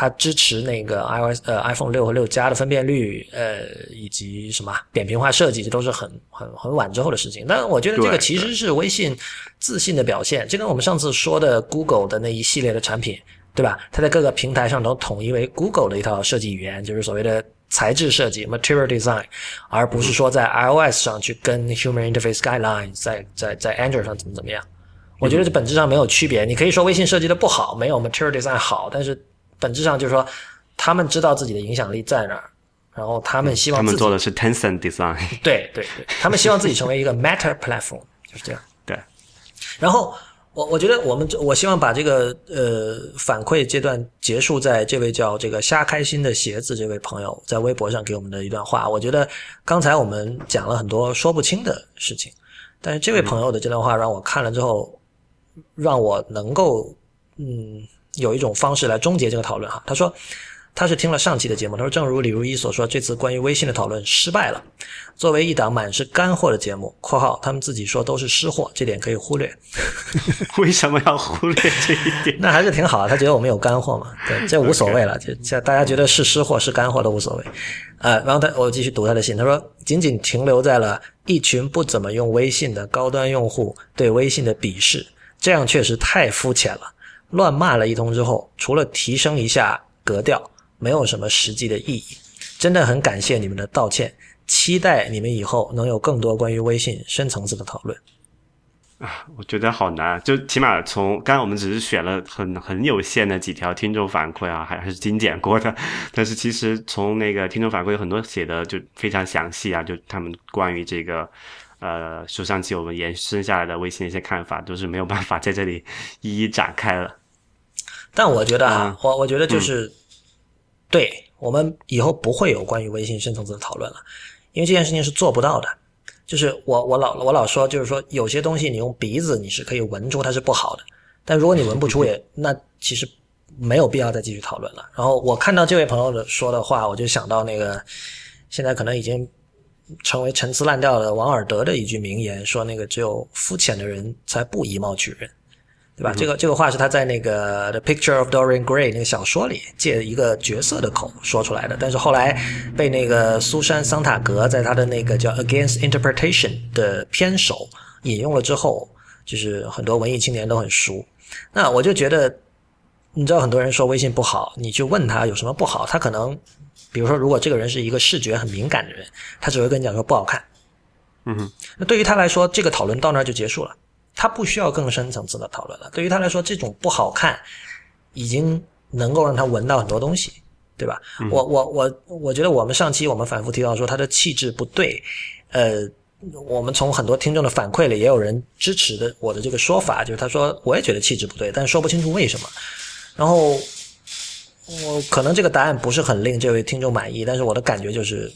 它支持那个 iOS 呃 iPhone 六和六加的分辨率，呃以及什么扁平化设计，这都是很很很晚之后的事情。但我觉得这个其实是微信自信的表现。这跟我们上次说的 Google 的那一系列的产品，对吧？它在各个平台上都统一为 Google 的一套设计语言，就是所谓的材质设计 （Material Design），而不是说在 iOS 上去跟 Human Interface Guidelines 在在在 Android 上怎么怎么样。我觉得这本质上没有区别。你可以说微信设计的不好，没有 Material Design 好，但是。本质上就是说，他们知道自己的影响力在哪儿，然后他们希望他们做的是 Tencent Design，对对对，他们希望自己成为一个 Matter Platform，就是这样。对，然后我我觉得我们我希望把这个呃反馈阶段结束在这位叫这个瞎开心的鞋子这位朋友在微博上给我们的一段话。我觉得刚才我们讲了很多说不清的事情，但是这位朋友的这段话让我看了之后，让我能够嗯。有一种方式来终结这个讨论哈，他说他是听了上期的节目，他说正如李如一所说，这次关于微信的讨论失败了。作为一档满是干货的节目（括号他们自己说都是湿货，这点可以忽略）。为什么要忽略这一点？那还是挺好，他觉得我们有干货嘛？对，这无所谓了，就这大家觉得是湿货是干货都无所谓。呃，然后他我继续读他的信，他说仅仅停留在了一群不怎么用微信的高端用户对微信的鄙视，这样确实太肤浅了。乱骂了一通之后，除了提升一下格调，没有什么实际的意义。真的很感谢你们的道歉，期待你们以后能有更多关于微信深层次的讨论。啊，我觉得好难，就起码从刚才我们只是选了很很有限的几条听众反馈啊，还还是精简过的。但是其实从那个听众反馈有很多写的就非常详细啊，就他们关于这个。呃，书上期我们延伸下来的微信的一些看法，都是没有办法在这里 一一展开了。但我觉得啊，我我觉得就是，对我们以后不会有关于微信深层次的讨论了，因为这件事情是做不到的。就是我我老我老说，就是说有些东西你用鼻子你是可以闻出它是不好的，但如果你闻不出也 那其实没有必要再继续讨论了。然后我看到这位朋友的说的话，我就想到那个现在可能已经成为陈词滥调的王尔德的一句名言，说那个只有肤浅的人才不以貌取人。对吧？这个这个话是他在那个《The Picture of Dorian Gray》那个小说里借一个角色的口说出来的，但是后来被那个苏珊·桑塔格在他的那个叫《Against Interpretation》的篇首引用了之后，就是很多文艺青年都很熟。那我就觉得，你知道很多人说微信不好，你去问他有什么不好，他可能，比如说，如果这个人是一个视觉很敏感的人，他只会跟你讲说不好看。嗯哼，那对于他来说，这个讨论到那儿就结束了。他不需要更深层次的讨论了。对于他来说，这种不好看，已经能够让他闻到很多东西，对吧？我我我我觉得我们上期我们反复提到说他的气质不对，呃，我们从很多听众的反馈里也有人支持的我的这个说法，就是他说我也觉得气质不对，但说不清楚为什么。然后我可能这个答案不是很令这位听众满意，但是我的感觉就是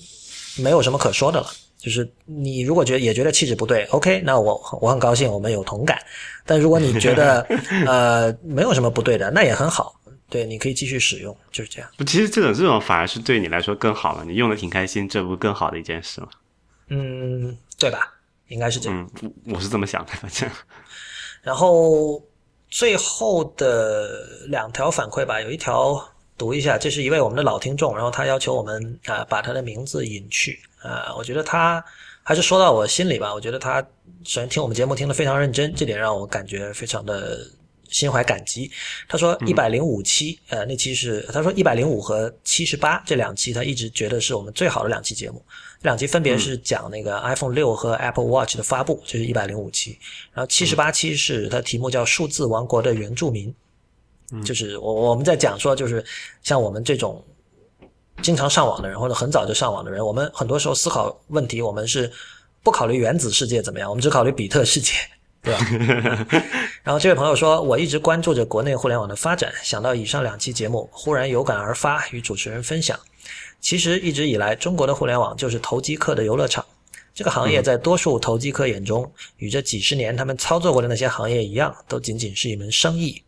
没有什么可说的了。就是你如果觉得也觉得气质不对，OK，那我我很高兴我们有同感。但如果你觉得 呃没有什么不对的，那也很好，对，你可以继续使用，就是这样。不，其实这种这种反而是对你来说更好了，你用的挺开心，这不更好的一件事吗？嗯，对吧？应该是这样。嗯，我是这么想的，反正。然后最后的两条反馈吧，有一条读一下，这是一位我们的老听众，然后他要求我们啊把他的名字隐去。啊，我觉得他还是说到我心里吧。我觉得他首先听我们节目听得非常认真，这点让我感觉非常的心怀感激。他说一百零五期，呃，那期是他说一百零五和七十八这两期，他一直觉得是我们最好的两期节目。这两期分别是讲那个 iPhone 六和 Apple Watch 的发布，这是一百零五期。然后七十八期是它题目叫“数字王国的原住民”，就是我我们在讲说，就是像我们这种。经常上网的人，或者很早就上网的人，我们很多时候思考问题，我们是不考虑原子世界怎么样，我们只考虑比特世界，对吧？然后这位朋友说，我一直关注着国内互联网的发展，想到以上两期节目，忽然有感而发，与主持人分享。其实一直以来，中国的互联网就是投机客的游乐场。这个行业在多数投机客眼中，与这几十年他们操作过的那些行业一样，都仅仅是一门生意。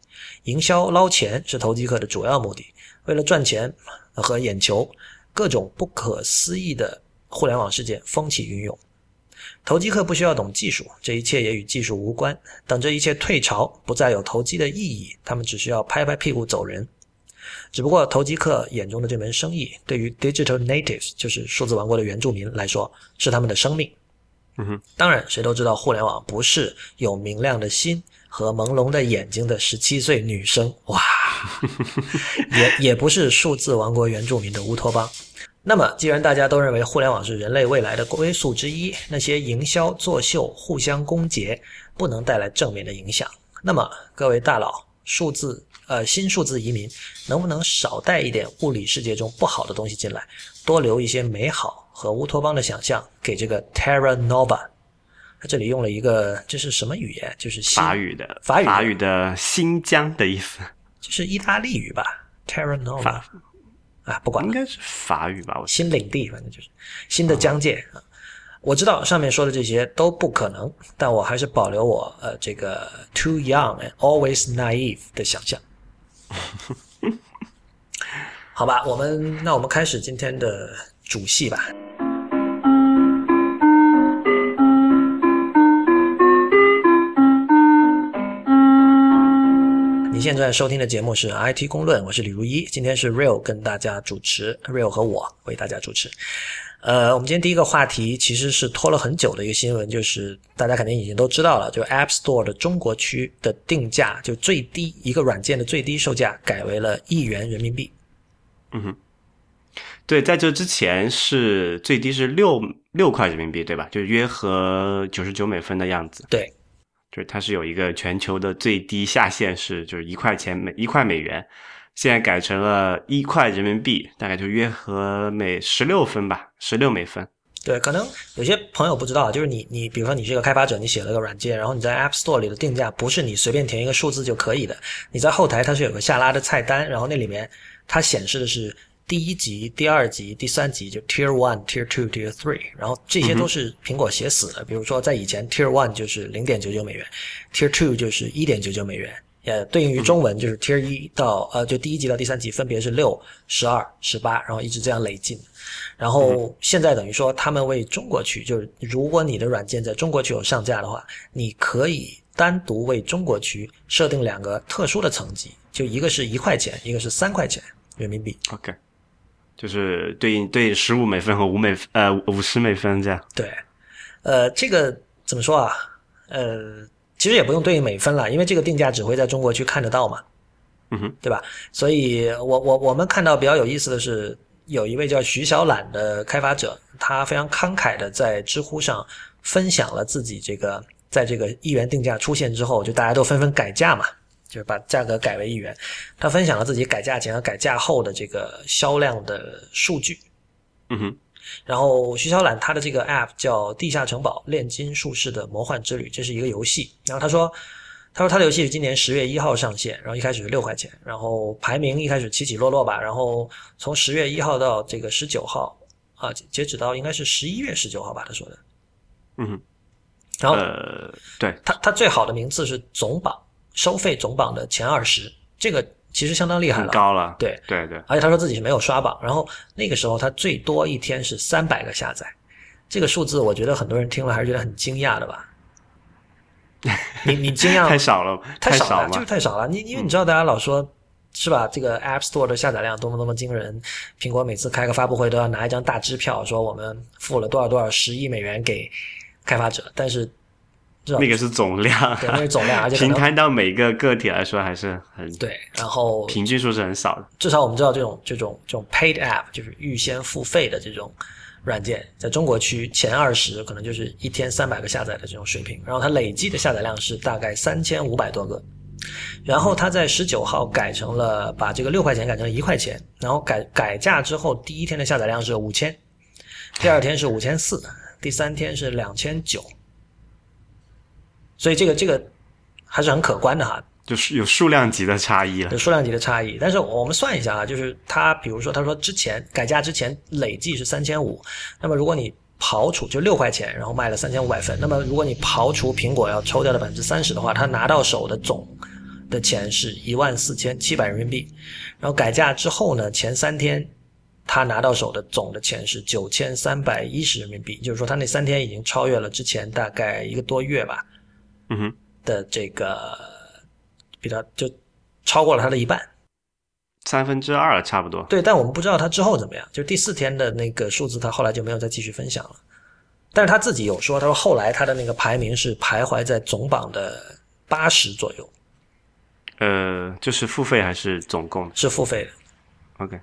营销捞钱是投机客的主要目的，为了赚钱。和眼球，各种不可思议的互联网事件风起云涌。投机客不需要懂技术，这一切也与技术无关。等这一切退潮，不再有投机的意义，他们只需要拍拍屁股走人。只不过，投机客眼中的这门生意，对于 digital natives，就是数字王国的原住民来说，是他们的生命。嗯哼，当然，谁都知道互联网不是有明亮的心。和朦胧的眼睛的十七岁女生，哇，也也不是数字王国原住民的乌托邦。那么，既然大家都认为互联网是人类未来的归宿之一，那些营销作秀、互相攻讦不能带来正面的影响。那么，各位大佬，数字呃新数字移民能不能少带一点物理世界中不好的东西进来，多留一些美好和乌托邦的想象给这个 Terra Nova？这里用了一个，这是什么语言？就是法语的，法语法语的新疆的意思，这是意大利语吧？Terra Nova，啊，不管，应该是法语吧？新领地，反正就是新的疆界啊。我知道上面说的这些都不可能，但我还是保留我呃这个 too young and always naive 的想象。好吧，我们那我们开始今天的主戏吧。现在收听的节目是 IT 公论，我是李如一，今天是 Real 跟大家主持，Real 和我为大家主持。呃，我们今天第一个话题其实是拖了很久的一个新闻，就是大家肯定已经都知道了，就 App Store 的中国区的定价，就最低一个软件的最低售价改为了一元人民币。嗯哼，对，在这之前是最低是六六块人民币，对吧？就约合九十九美分的样子。对。就是它是有一个全球的最低下限是就是一块钱每一块美元，现在改成了一块人民币，大概就约合每十六分吧，十六美分。对，可能有些朋友不知道，就是你你比如说你是一个开发者，你写了个软件，然后你在 App Store 里的定价不是你随便填一个数字就可以的，你在后台它是有个下拉的菜单，然后那里面它显示的是第一级、第二级、第三级，就 Tier One、Tier Two、Tier Three，然后这些都是苹果写死的。比如说，在以前 Tier One 就是零点九九美元，Tier Two 就是一点九九美元，呃，对应于中文就是 Tier 一到呃，就第一级到第三级分别是六、十二、十八，然后一直这样累进。然后现在等于说，他们为中国区，就是如果你的软件在中国区有上架的话，你可以单独为中国区设定两个特殊的层级，就一个是一块钱，一个是三块钱人民币。OK，就是对应对十五美分和五美呃五十美分这样。对，呃，这个怎么说啊？呃，其实也不用对应美分了，因为这个定价只会在中国去看得到嘛，嗯哼，对吧？所以我我我们看到比较有意思的是，有一位叫徐小懒的开发者，他非常慷慨的在知乎上分享了自己这个在这个一元定价出现之后，就大家都纷纷改价嘛，就是把价格改为一元。他分享了自己改价前和改价后的这个销量的数据。嗯哼，然后徐小懒他的这个 app 叫《地下城堡：炼金术士的魔幻之旅》，这是一个游戏。然后他说，他说他的游戏是今年十月一号上线，然后一开始是六块钱，然后排名一开始起起落落吧，然后从十月一号到这个十九号啊，截截止到应该是十一月十九号吧，他说的。嗯哼，然后呃，对，他他最好的名次是总榜收费总榜的前二十，这个其实相当厉害了。很高了。对，对对，而且他说自己是没有刷榜，然后那个时候他最多一天是三百个下载，这个数字我觉得很多人听了还是觉得很惊讶的吧？你你惊讶 太少了，少太少了，就是。太少了。你因为你知道大家老说。是吧？这个 App Store 的下载量多么多么惊人，苹果每次开个发布会都要拿一张大支票，说我们付了多少多少十亿美元给开发者，但是那个是总量，对那是总量，而且平摊到每个个体来说还是很对，然后平均数是很少的。至少我们知道这种这种这种 paid app 就是预先付费的这种软件，在中国区前二十可能就是一天三百个下载的这种水平，然后它累计的下载量是大概三千五百多个。然后它在十九号改成了把这个六块钱改成了一块钱，然后改改价之后，第一天的下载量是五千，第二天是五千四，第三天是两千九，所以这个这个还是很可观的哈。就是有数量级的差异了有。数量级的差异。但是我们算一下啊，就是他，比如说他说之前改价之前累计是三千五，那么如果你刨除就六块钱，然后卖了三千五百份，那么如果你刨除苹果要抽掉的百分之三十的话，他拿到手的总的钱是一万四千七百人民币。然后改价之后呢，前三天他拿到手的总的钱是九千三百一十人民币，就是说他那三天已经超越了之前大概一个多月吧嗯哼，的这个，比他就超过了他的一半。三分之二差不多。对，但我们不知道他之后怎么样。就第四天的那个数字，他后来就没有再继续分享了。但是他自己有说，他说后来他的那个排名是徘徊在总榜的八十左右，呃，就是付费还是总共是付费的。？OK，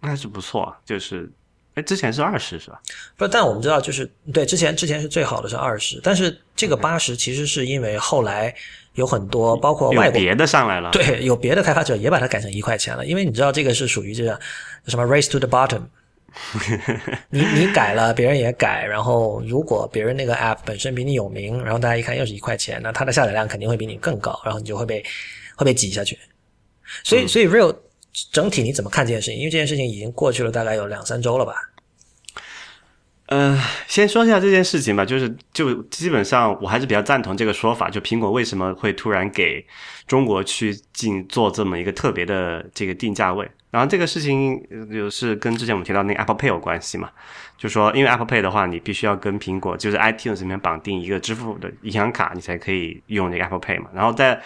那还是不错啊。就是，哎，之前是二十是吧？不，但我们知道，就是对之前之前是最好的是二十，但是这个八十其实是因为后来有很多包括外国别的上来了。对有别的开发者也把它改成一块钱了，因为你知道这个是属于这个什么 race to the bottom。你你改了，别人也改，然后如果别人那个 app 本身比你有名，然后大家一看又是一块钱，那它的下载量肯定会比你更高，然后你就会被会被挤下去。所以所以 real 整体你怎么看这件事情？因为这件事情已经过去了大概有两三周了吧？呃，先说一下这件事情吧，就是就基本上我还是比较赞同这个说法，就苹果为什么会突然给中国区进做这么一个特别的这个定价位，然后这个事情就是跟之前我们提到那个 Apple Pay 有关系嘛，就说因为 Apple Pay 的话，你必须要跟苹果就是 iTunes 里面绑定一个支付的银行卡，你才可以用这个 Apple Pay 嘛，然后在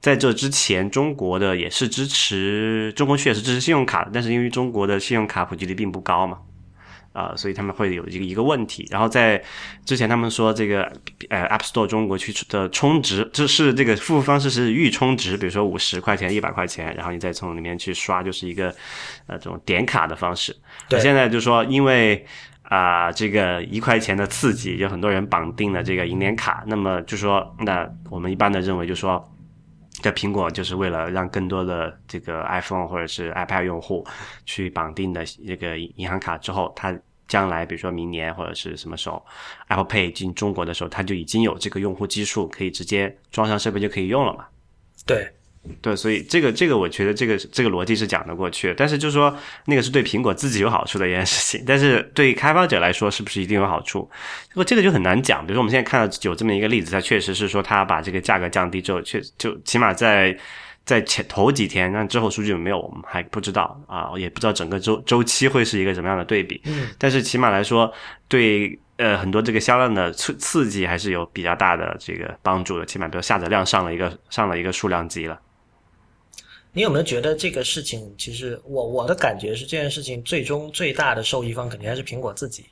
在这之前，中国的也是支持中国区也是支持信用卡的，但是因为中国的信用卡普及率并不高嘛。啊、所以他们会有一个一个问题。然后在之前他们说这个呃 App Store 中国区的充值，这是这个付费方式是预充值，比如说五十块钱、一百块钱，然后你再从里面去刷，就是一个呃这种点卡的方式。对现在就说因为。啊、这个一块钱的刺激，有很多人绑定了这个银联卡。那么就说，那我们一般的认为，就说，这苹果就是为了让更多的这个 iPhone 或者是 iPad 用户去绑定的这个银行卡之后，它将来比如说明年或者是什么时候 Apple Pay 进中国的时候，它就已经有这个用户基数，可以直接装上设备就可以用了嘛。对，对，所以这个这个，我觉得这个这个逻辑是讲得过去。但是就是说，那个是对苹果自己有好处的一件事情，但是对开发者来说，是不是一定有好处？不过这个就很难讲。比如说，我们现在看到有这么一个例子，它确实是说，它把这个价格降低之后，确就起码在在前头几天，那之后数据有没有，我们还不知道啊，也不知道整个周周期会是一个什么样的对比。嗯，但是起码来说，对。呃，很多这个销量的刺刺激还是有比较大的这个帮助的，起码比如下载量上了一个上了一个数量级了。你有没有觉得这个事情？其实我我的感觉是，这件事情最终最大的受益方肯定还是苹果自己。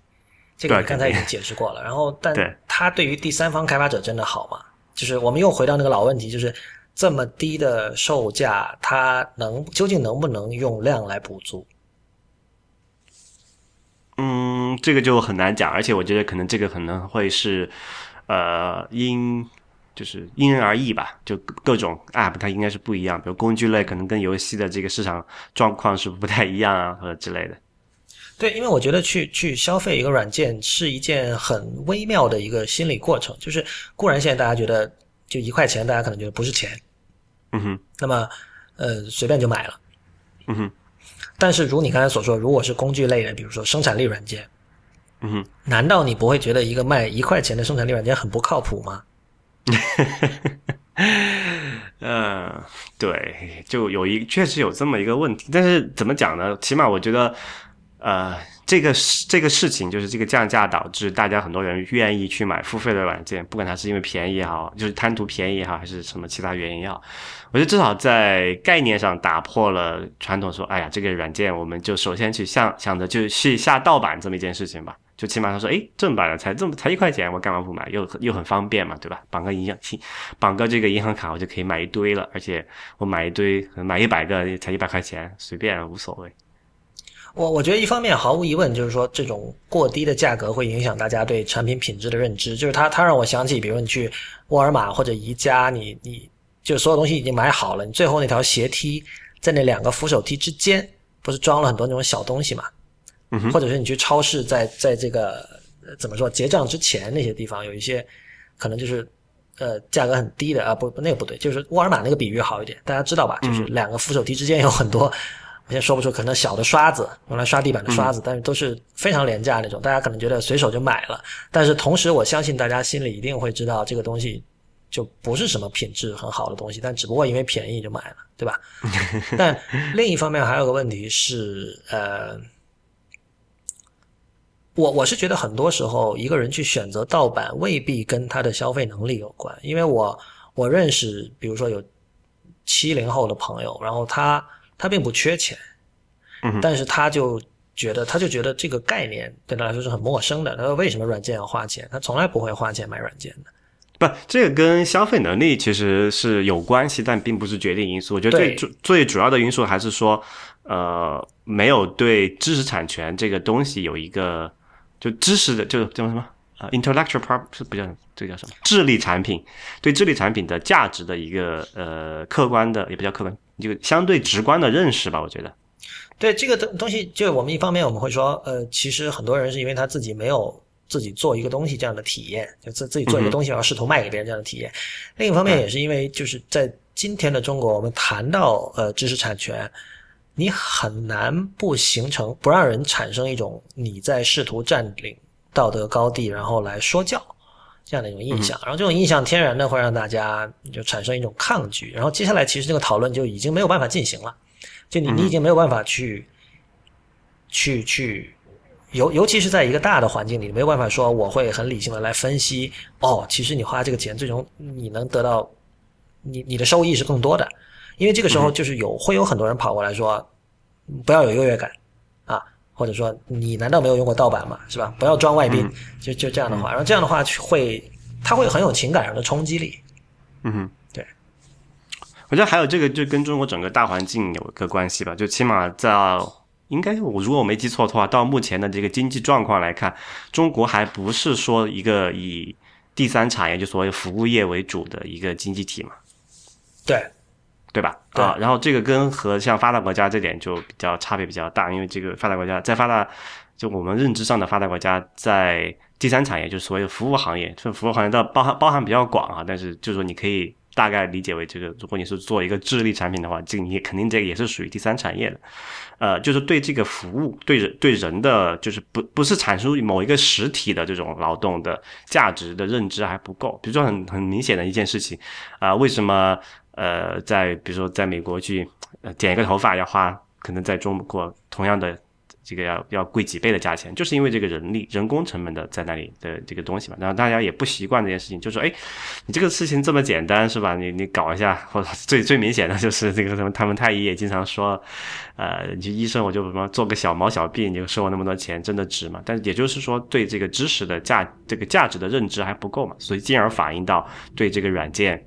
这个你刚才已经解释过了。然后，但它对于第三方开发者真的好吗？就是我们又回到那个老问题，就是这么低的售价，它能究竟能不能用量来补足？嗯，这个就很难讲，而且我觉得可能这个可能会是，呃，因就是因人而异吧。就各种 App 它应该是不一样，比如工具类可能跟游戏的这个市场状况是不太一样啊，或者之类的。对，因为我觉得去去消费一个软件是一件很微妙的一个心理过程。就是固然现在大家觉得就一块钱，大家可能觉得不是钱，嗯哼，那么呃随便就买了，嗯哼。但是，如你刚才所说，如果是工具类的，比如说生产力软件，嗯哼，难道你不会觉得一个卖一块钱的生产力软件很不靠谱吗？嗯，对，就有一确实有这么一个问题。但是怎么讲呢？起码我觉得，呃，这个这个事情就是这个降价导致大家很多人愿意去买付费的软件，不管它是因为便宜也好，就是贪图便宜也好，还是什么其他原因也好。我觉得至少在概念上打破了传统，说，哎呀，这个软件我们就首先去想想着就是下盗版这么一件事情吧。就起码他说，哎，正版的才这么才一块钱，我干嘛不买？又又很方便嘛，对吧？绑个银行绑个这个银行卡，我就可以买一堆了。而且我买一堆，可能买一百个才一百块钱，随便无所谓。我我觉得一方面毫无疑问就是说，这种过低的价格会影响大家对产品品质的认知。就是它它让我想起，比如你去沃尔玛或者宜家，你你。就所有东西已经买好了，你最后那条斜梯在那两个扶手梯之间，不是装了很多那种小东西嘛？嗯或者是你去超市，在在这个怎么说结账之前那些地方，有一些可能就是呃价格很低的啊，不不那个不对，就是沃尔玛那个比喻好一点，大家知道吧？就是两个扶手梯之间有很多，我现在说不出，可能小的刷子用来刷地板的刷子，但是都是非常廉价那种，大家可能觉得随手就买了，但是同时我相信大家心里一定会知道这个东西。就不是什么品质很好的东西，但只不过因为便宜就买了，对吧？但另一方面还有个问题是，呃，我我是觉得很多时候一个人去选择盗版未必跟他的消费能力有关，因为我我认识，比如说有七零后的朋友，然后他他并不缺钱，但是他就觉得他就觉得这个概念对他来说是很陌生的。他说为什么软件要花钱？他从来不会花钱买软件的。不，这个跟消费能力其实是有关系，但并不是决定因素。我觉得最主最主要的因素还是说，呃，没有对知识产权这个东西有一个就知识的就叫什么啊，intellectual property 是不叫这叫什么智力产品，对智力产品的价值的一个呃客观的也不叫客观，就相对直观的认识吧。我觉得，对这个东东西，就我们一方面我们会说，呃，其实很多人是因为他自己没有。自己做一个东西这样的体验，就自自己做一个东西，然后试图卖给别人这样的体验。另一方面，也是因为就是在今天的中国，我们谈到呃知识产权，你很难不形成不让人产生一种你在试图占领道德高地，然后来说教这样的一种印象。然后这种印象天然的会让大家就产生一种抗拒。然后接下来其实这个讨论就已经没有办法进行了，就你你已经没有办法去去去。尤尤其是在一个大的环境里，没有办法说我会很理性的来分析。哦，其实你花这个钱，最终你能得到你你的收益是更多的，因为这个时候就是有会有很多人跑过来说，不要有优越感啊，或者说你难道没有用过盗版吗？是吧？不要装外宾，就就这样的话，然后这样的话会他会很有情感上的冲击力。嗯哼，对，我觉得还有这个就跟中国整个大环境有一个关系吧，就起码在。应该我如果我没记错的话，到目前的这个经济状况来看，中国还不是说一个以第三产业就所谓服务业为主的一个经济体嘛？对，对吧？啊，然后这个跟和像发达国家这点就比较差别比较大，因为这个发达国家在发达，就我们认知上的发达国家在第三产业，就是所谓的服务行业，这服务行业的包含包含比较广啊，但是就是说你可以大概理解为这个，如果你是做一个智力产品的话，这个你肯定这个也是属于第三产业的。呃，就是对这个服务，对人对人的，就是不不是产出某一个实体的这种劳动的价值的认知还不够。比如说很很明显的一件事情，啊，为什么呃在比如说在美国去呃剪一个头发要花，可能在中国同样的。这个要要贵几倍的价钱，就是因为这个人力、人工成本的在那里的这个东西嘛。然后大家也不习惯这件事情，就说：“哎，你这个事情这么简单是吧？你你搞一下，或者最最明显的就是这个什么，他们太医也经常说，呃，你医生我就什么做个小毛小病，你就收我那么多钱，真的值吗？但是也就是说，对这个知识的价这个价值的认知还不够嘛，所以进而反映到对这个软件。”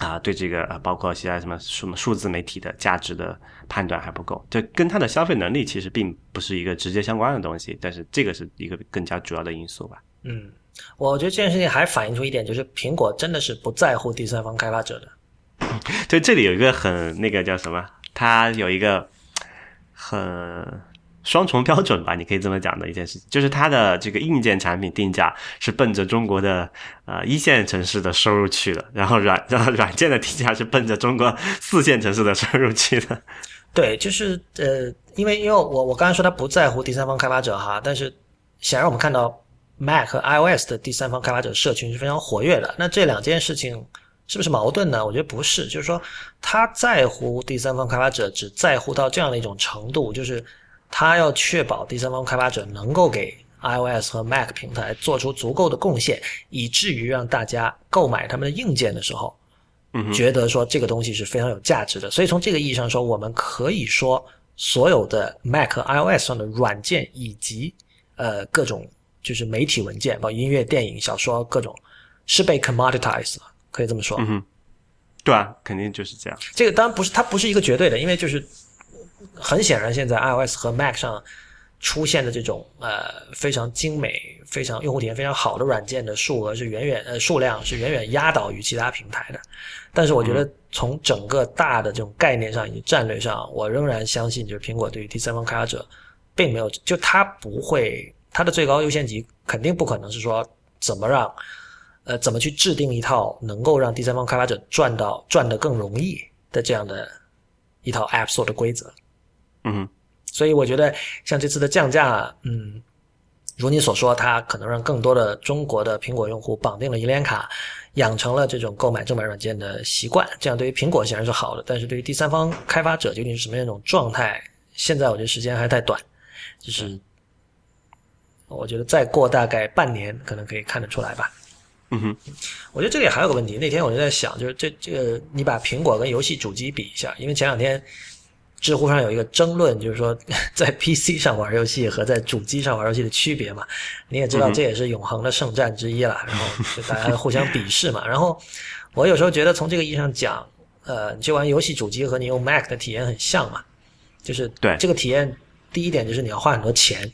啊，对这个啊，包括其他什么什么数字媒体的价值的判断还不够，这跟他的消费能力其实并不是一个直接相关的东西，但是这个是一个更加主要的因素吧。嗯，我觉得这件事情还反映出一点，就是苹果真的是不在乎第三方开发者的。对，这里有一个很那个叫什么，它有一个很。双重标准吧，你可以这么讲的一件事情，就是它的这个硬件产品定价是奔着中国的呃一线城市的收入去的，然后软然后软件的定价是奔着中国四线城市的收入去的。对，就是呃，因为因为我我刚才说他不在乎第三方开发者哈，但是显然我们看到 Mac 和 iOS 的第三方开发者社群是非常活跃的。那这两件事情是不是矛盾呢？我觉得不是，就是说他在乎第三方开发者，只在乎到这样的一种程度，就是。他要确保第三方开发者能够给 iOS 和 Mac 平台做出足够的贡献，以至于让大家购买他们的硬件的时候，觉得说这个东西是非常有价值的。所以从这个意义上说，我们可以说所有的 Mac 和 iOS 上的软件以及呃各种就是媒体文件，包括音乐、电影、小说各种，是被 commoditized，可以这么说。嗯，对啊，肯定就是这样。这个当然不是，它不是一个绝对的，因为就是。很显然，现在 iOS 和 Mac 上出现的这种呃非常精美、非常用户体验非常好的软件的数额是远远呃数量是远远压倒于其他平台的。但是，我觉得从整个大的这种概念上以及战略上，我仍然相信，就是苹果对于第三方开发者并没有就它不会它的最高优先级肯定不可能是说怎么让呃怎么去制定一套能够让第三方开发者赚到赚得更容易的这样的一套 App Store 的规则。嗯，所以我觉得像这次的降价，嗯，如你所说，它可能让更多的中国的苹果用户绑定了银联卡，养成了这种购买正版软件的习惯。这样对于苹果显然是好的，但是对于第三方开发者究竟是什么样一种状态，现在我觉得时间还太短，就是我觉得再过大概半年，可能可以看得出来吧。嗯哼，我觉得这里还有个问题，那天我就在想，就是这这个你把苹果跟游戏主机比一下，因为前两天。知乎上有一个争论，就是说 在 PC 上玩游戏和在主机上玩游戏的区别嘛。你也知道，这也是永恒的圣战之一了。然后就大家互相鄙视嘛。然后我有时候觉得，从这个意义上讲，呃，你去玩游戏主机和你用 Mac 的体验很像嘛。就是对这个体验，第一点就是你要花很多钱，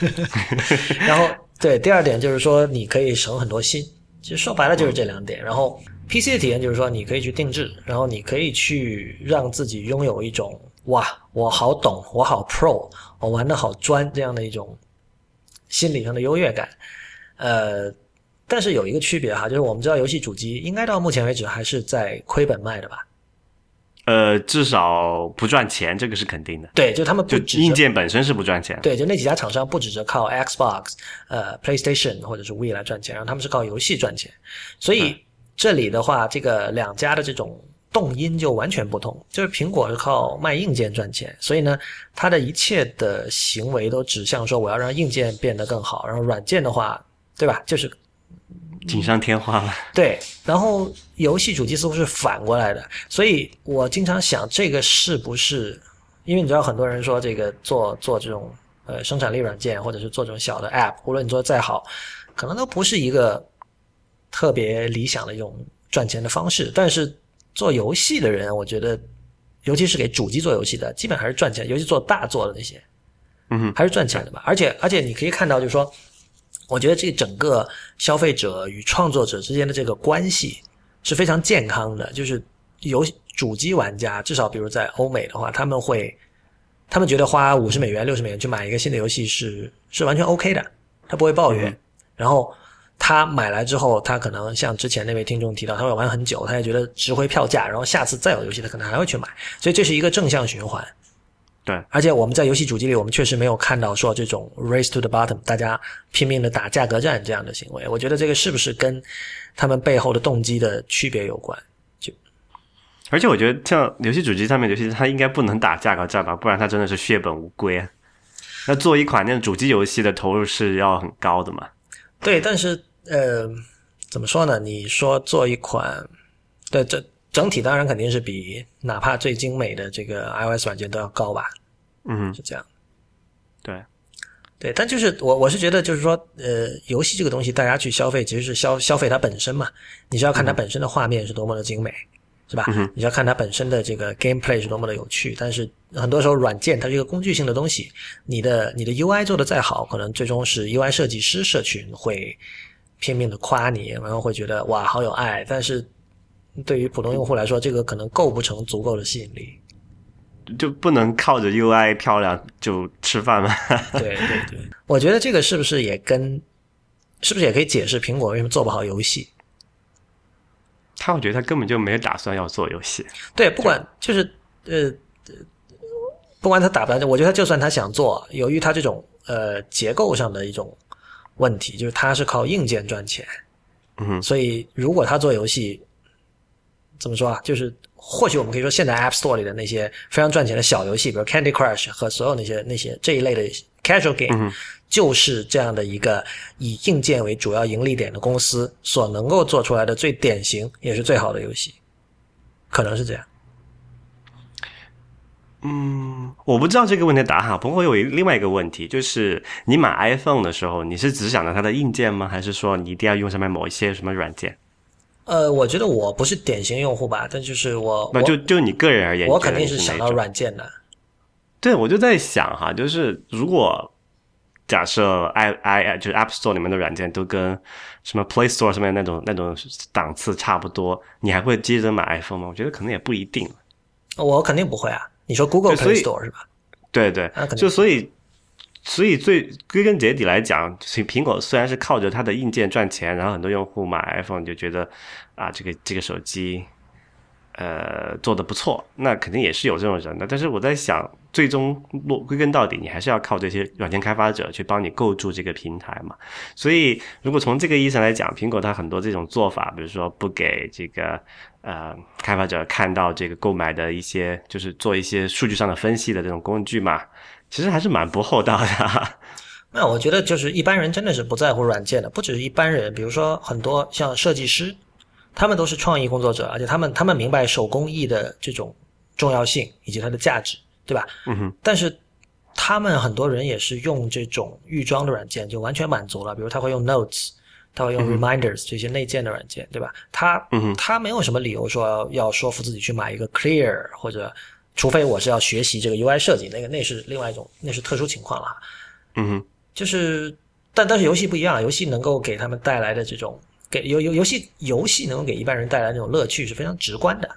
然后对第二点就是说你可以省很多心。其实说白了就是这两点。然后。PC 的体验就是说，你可以去定制，然后你可以去让自己拥有一种哇，我好懂，我好 Pro，我玩的好专这样的一种心理上的优越感。呃，但是有一个区别哈，就是我们知道游戏主机应该到目前为止还是在亏本卖的吧？呃，至少不赚钱，这个是肯定的。对，就他们不硬件本身是不赚钱。对，就那几家厂商不指着靠 Xbox、呃 PlayStation 或者是 We 来赚钱，然后他们是靠游戏赚钱，所以。这里的话，这个两家的这种动因就完全不同。就是苹果是靠卖硬件赚钱，所以呢，它的一切的行为都指向说我要让硬件变得更好，然后软件的话，对吧？就是锦上添花了。对，然后游戏主机似乎是反过来的，所以我经常想，这个是不是？因为你知道，很多人说这个做做这种呃生产力软件，或者是做这种小的 App，无论你做的再好，可能都不是一个。特别理想的一种赚钱的方式，但是做游戏的人，我觉得，尤其是给主机做游戏的，基本还是赚钱。尤其做大作的那些，嗯，还是赚钱的吧。而且，而且你可以看到，就是说，我觉得这整个消费者与创作者之间的这个关系是非常健康的。就是游主机玩家，至少比如在欧美的话，他们会，他们觉得花五十美元、六十美元去买一个新的游戏是是完全 OK 的，他不会抱怨。然后。他买来之后，他可能像之前那位听众提到，他会玩很久，他也觉得值回票价，然后下次再有游戏，他可能还会去买，所以这是一个正向循环。对，而且我们在游戏主机里，我们确实没有看到说这种 race to the bottom，大家拼命的打价格战这样的行为。我觉得这个是不是跟他们背后的动机的区别有关？就而且我觉得像游戏主机上面游戏，它应该不能打价格战吧，不然它真的是血本无归。那做一款那种主机游戏的投入是要很高的嘛？对，但是呃，怎么说呢？你说做一款，对，这整体当然肯定是比哪怕最精美的这个 iOS 软件都要高吧？嗯，是这样。对，对，但就是我我是觉得，就是说，呃，游戏这个东西，大家去消费其实是消消费它本身嘛。你是要看它本身的画面是多么的精美，是吧？你要看它本身的这个 gameplay 是多么的有趣。但是很多时候，软件它是一个工具性的东西，你的你的 UI 做的再好，可能最终是 UI 设计师社群会拼命的夸你，然后会觉得哇好有爱。但是对于普通用户来说，这个可能构不成足够的吸引力。就不能靠着 UI 漂亮就吃饭吗？对对对，我觉得这个是不是也跟是不是也可以解释苹果为什么做不好游戏？他我觉得他根本就没有打算要做游戏。对，不管就是呃，不管他打不打，我觉得他就算他想做，由于他这种呃结构上的一种问题，就是他是靠硬件赚钱，嗯，所以如果他做游戏，怎么说啊？就是或许我们可以说，现在 App Store 里的那些非常赚钱的小游戏，比如 Candy Crush 和所有那些那些这一类的 casual game，就是这样的一个以硬件为主要盈利点的公司所能够做出来的最典型也是最好的游戏，可能是这样。嗯，我不知道这个问题答案。不过有一另外一个问题，就是你买 iPhone 的时候，你是只想到它的硬件吗？还是说你一定要用上面某一些什么软件？呃，我觉得我不是典型用户吧，但就是我，那就就你个人而言，我肯定是想到软件的。对，我就在想哈，就是如果假设 i i 就是 App Store 里面的软件都跟什么 Play Store 上面那种那种档次差不多，你还会接着买 iPhone 吗？我觉得可能也不一定。我肯定不会啊！你说 Google Play Store 是吧？对对，就所以。所以最归根结底来讲，苹果虽然是靠着它的硬件赚钱，然后很多用户买 iPhone 就觉得啊，这个这个手机呃做的不错，那肯定也是有这种人的。但是我在想，最终落归根到底，你还是要靠这些软件开发者去帮你构筑这个平台嘛。所以，如果从这个意义上来讲，苹果它很多这种做法，比如说不给这个呃开发者看到这个购买的一些，就是做一些数据上的分析的这种工具嘛。其实还是蛮不厚道的。那我觉得就是一般人真的是不在乎软件的，不只是一般人，比如说很多像设计师，他们都是创意工作者，而且他们他们明白手工艺的这种重要性以及它的价值，对吧？嗯哼。但是他们很多人也是用这种预装的软件，就完全满足了。比如他会用 Notes，他会用 Reminders 这些内建的软件，对吧？他他没有什么理由说要说服自己去买一个 Clear 或者。除非我是要学习这个 UI 设计，那个那是另外一种，那是特殊情况了。嗯哼，就是，但但是游戏不一样，游戏能够给他们带来的这种给游游游戏游戏能够给一般人带来那种乐趣是非常直观的，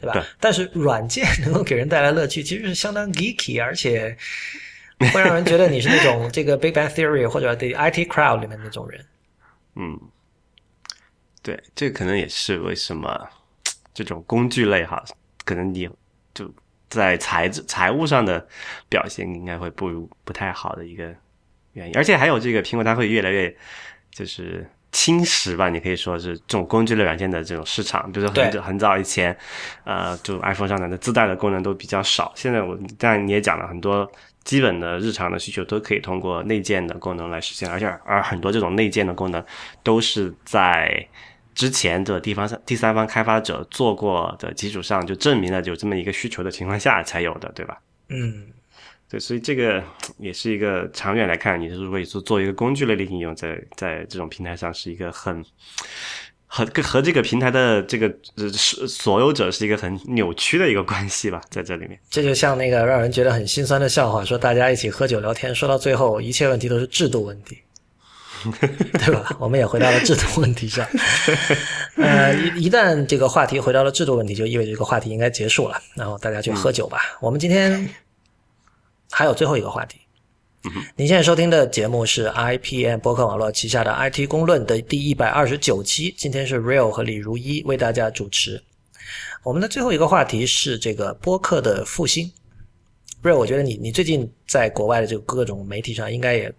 对吧？对。但是软件能够给人带来乐趣，其实是相当 geeky，而且会让人觉得你是那种这个 Big Bang Theory 或者 The IT Crowd 里面那种人。嗯，对，这可能也是为什么这种工具类哈，可能你。就在财财务上的表现应该会不如不太好的一个原因，而且还有这个苹果它会越来越就是侵蚀吧，你可以说是这种工具类软件的这种市场，比如说很很早以前，呃，就 iPhone 上的自带的功能都比较少，现在我但你也讲了很多基本的日常的需求都可以通过内建的功能来实现，而且而很多这种内建的功能都是在。之前的地方上第三方开发者做过的基础上，就证明了有这么一个需求的情况下才有的，对吧？嗯，对，所以这个也是一个长远来看，你是如果做做一个工具类的应用，在在这种平台上是一个很和和这个平台的这个是所有者是一个很扭曲的一个关系吧，在这里面，这就像那个让人觉得很心酸的笑话，说大家一起喝酒聊天，说到最后一切问题都是制度问题。对吧？我们也回到了制度问题上。呃，一一旦这个话题回到了制度问题，就意味着这个话题应该结束了。然后大家去喝酒吧。我们今天还有最后一个话题，您现在收听的节目是 IPM 播客网络旗下的 IT 公论的第一百二十九期，今天是 Real 和李如一为大家主持。我们的最后一个话题是这个播客的复兴。Real，我觉得你你最近在国外的这个各种媒体上，应该也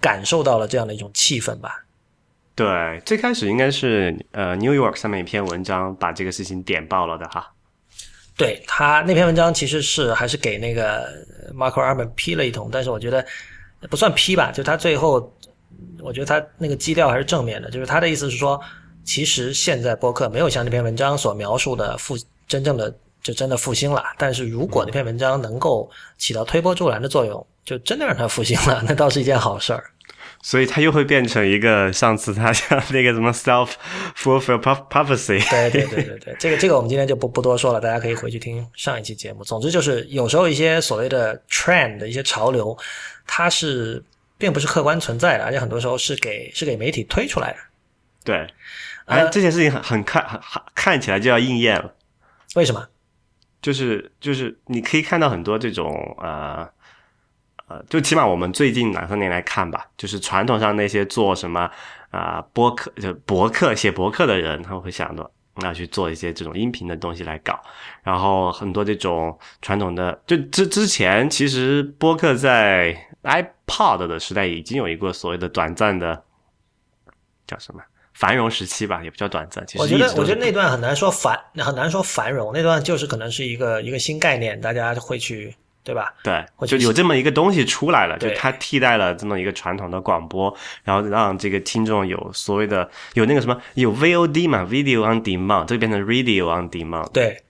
感受到了这样的一种气氛吧？对，最开始应该是呃 New York 上面一篇文章把这个事情点爆了的哈。对他那篇文章其实是还是给那个 Marco Arman 批了一通，但是我觉得不算批吧，就他最后我觉得他那个基调还是正面的，就是他的意思是说，其实现在播客没有像那篇文章所描述的复真正的就真的复兴了，但是如果那篇文章能够起到推波助澜的作用，就真的让它复兴了，那倒是一件好事儿。所以它又会变成一个上次他像那个什么 self fulfill prophecy。对对对对对，这个这个我们今天就不不多说了，大家可以回去听上一期节目。总之就是有时候一些所谓的 trend 的一些潮流，它是并不是客观存在的，而且很多时候是给是给媒体推出来的。对，哎，这件事情很很看很看起来就要应验了。为什么？就是就是你可以看到很多这种呃。呃，就起码我们最近两三年来看吧，就是传统上那些做什么啊播客就博客写博客的人，他们会想到要去做一些这种音频的东西来搞。然后很多这种传统的，就之之前其实播客在 iPod 的时代已经有一个所谓的短暂的叫什么繁荣时期吧，也不叫短暂。其实我觉得我觉得那段很难说繁很难说繁荣，那段就是可能是一个一个新概念，大家会去。对吧？对，就有这么一个东西出来了，就它替代了这么一个传统的广播，然后让这个听众有所谓的有那个什么有 VOD 嘛，Video on Demand，这变成 Radio on Demand。对，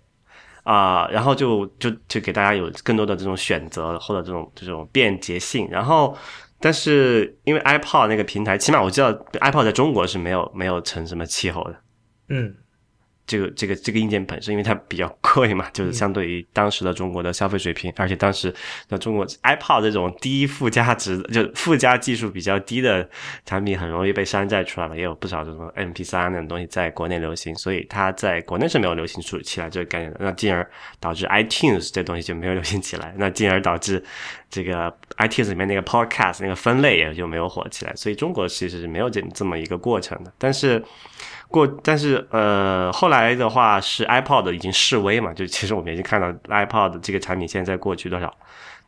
啊，然后就就就给大家有更多的这种选择或者这种这种便捷性。然后，但是因为 iPod 那个平台，起码我知道 iPod 在中国是没有没有成什么气候的。嗯。这个这个这个硬件本身，因为它比较贵嘛，就是相对于当时的中国的消费水平，而且当时那中国 iPod 这种低附加值，就附加技术比较低的产品，很容易被山寨出来了。也有不少这种 MP3 那种东西在国内流行，所以它在国内是没有流行出起来这个概念的。那进而导致 iTunes 这东西就没有流行起来，那进而导致这个 iTunes 里面那个 Podcast 那个分类也就没有火起来。所以中国其实是没有这这么一个过程的，但是。过，但是呃，后来的话是 iPod 已经示威嘛，就其实我们已经看到 iPod 这个产品现在过去多少，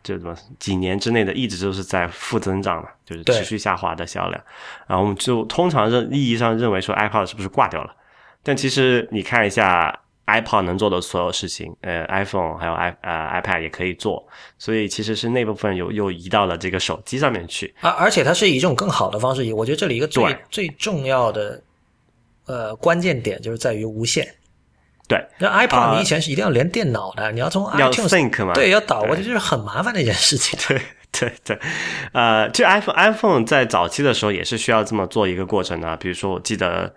就什么几年之内的一直都是在负增长嘛，就是持续下滑的销量。然后我们就通常认意义上认为说 iPod 是不是挂掉了？但其实你看一下 iPod 能做的所有事情，呃，iPhone 还有 i 呃 iPad 也可以做，所以其实是那部分又又移到了这个手机上面去。而而且它是以一种更好的方式，我觉得这里一个最最重要的。呃，关键点就是在于无线。对，那 iPod 你以前是一定要连电脑的，你要从 iTunes 对要导过去，就是很麻烦的一件事情。对对对，呃，就 iPhone iPhone 在早期的时候也是需要这么做一个过程的。比如说，我记得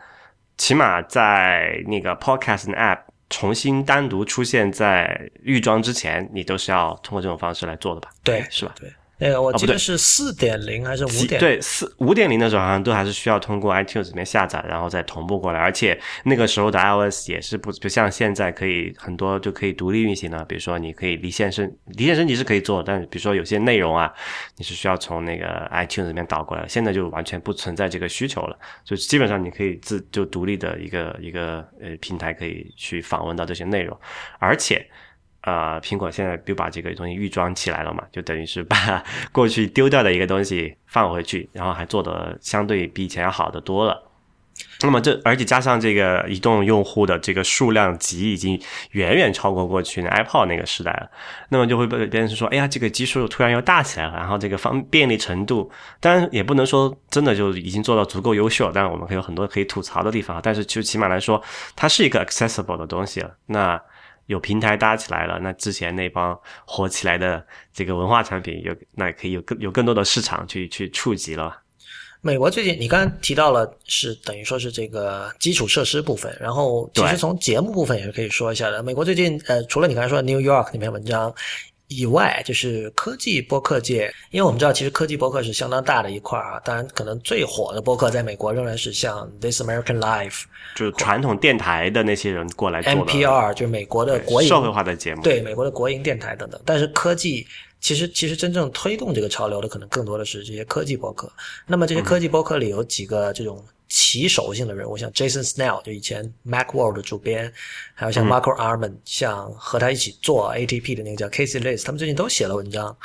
起码在那个 Podcast App 重新单独出现在预装之前，你都是要通过这种方式来做的吧？对，是吧？对。那个我记得是四点零还是五点？对，四五点零的时候好像都还是需要通过 iTunes 里面下载，然后再同步过来。而且那个时候的 iOS 也是不不像现在可以很多就可以独立运行了。比如说你可以离线升离线升级是可以做，但是比如说有些内容啊，你是需要从那个 iTunes 里面导过来。现在就完全不存在这个需求了，就基本上你可以自就独立的一个一个呃平台可以去访问到这些内容，而且。呃，苹果现在就把这个东西预装起来了嘛，就等于是把 过去丢掉的一个东西放回去，然后还做的相对比以前要好的多了。那么这而且加上这个移动用户的这个数量级已经远远超过过去的 iPod 那个时代了，那么就会被别人说，哎呀，这个基数突然又大起来了，然后这个方便利程度，当然也不能说真的就已经做到足够优秀，但是我们可以有很多可以吐槽的地方，但是就起码来说，它是一个 accessible 的东西了。那有平台搭起来了，那之前那帮火起来的这个文化产品，有那可以有更有更多的市场去去触及了。美国最近你刚刚提到了，是等于说是这个基础设施部分，然后其实从节目部分也是可以说一下的。美国最近呃，除了你刚才说的 New York 那篇文章，以外，就是科技播客界，因为我们知道，其实科技播客是相当大的一块啊。当然，可能最火的播客在美国仍然是像 This American Life，就是传统电台的那些人过来做的 NPR，就是美国的国营社会化的节目，对美国的国营电台等等。但是科技其实其实真正推动这个潮流的，可能更多的是这些科技播客。那么这些科技播客里有几个这种。旗手性的人物，像 Jason Snell，就以前 MacWorld 的主编，还有像 Marco Arman，像和他一起做 ATP 的那个叫 Casey Liss，他们最近都写了文章，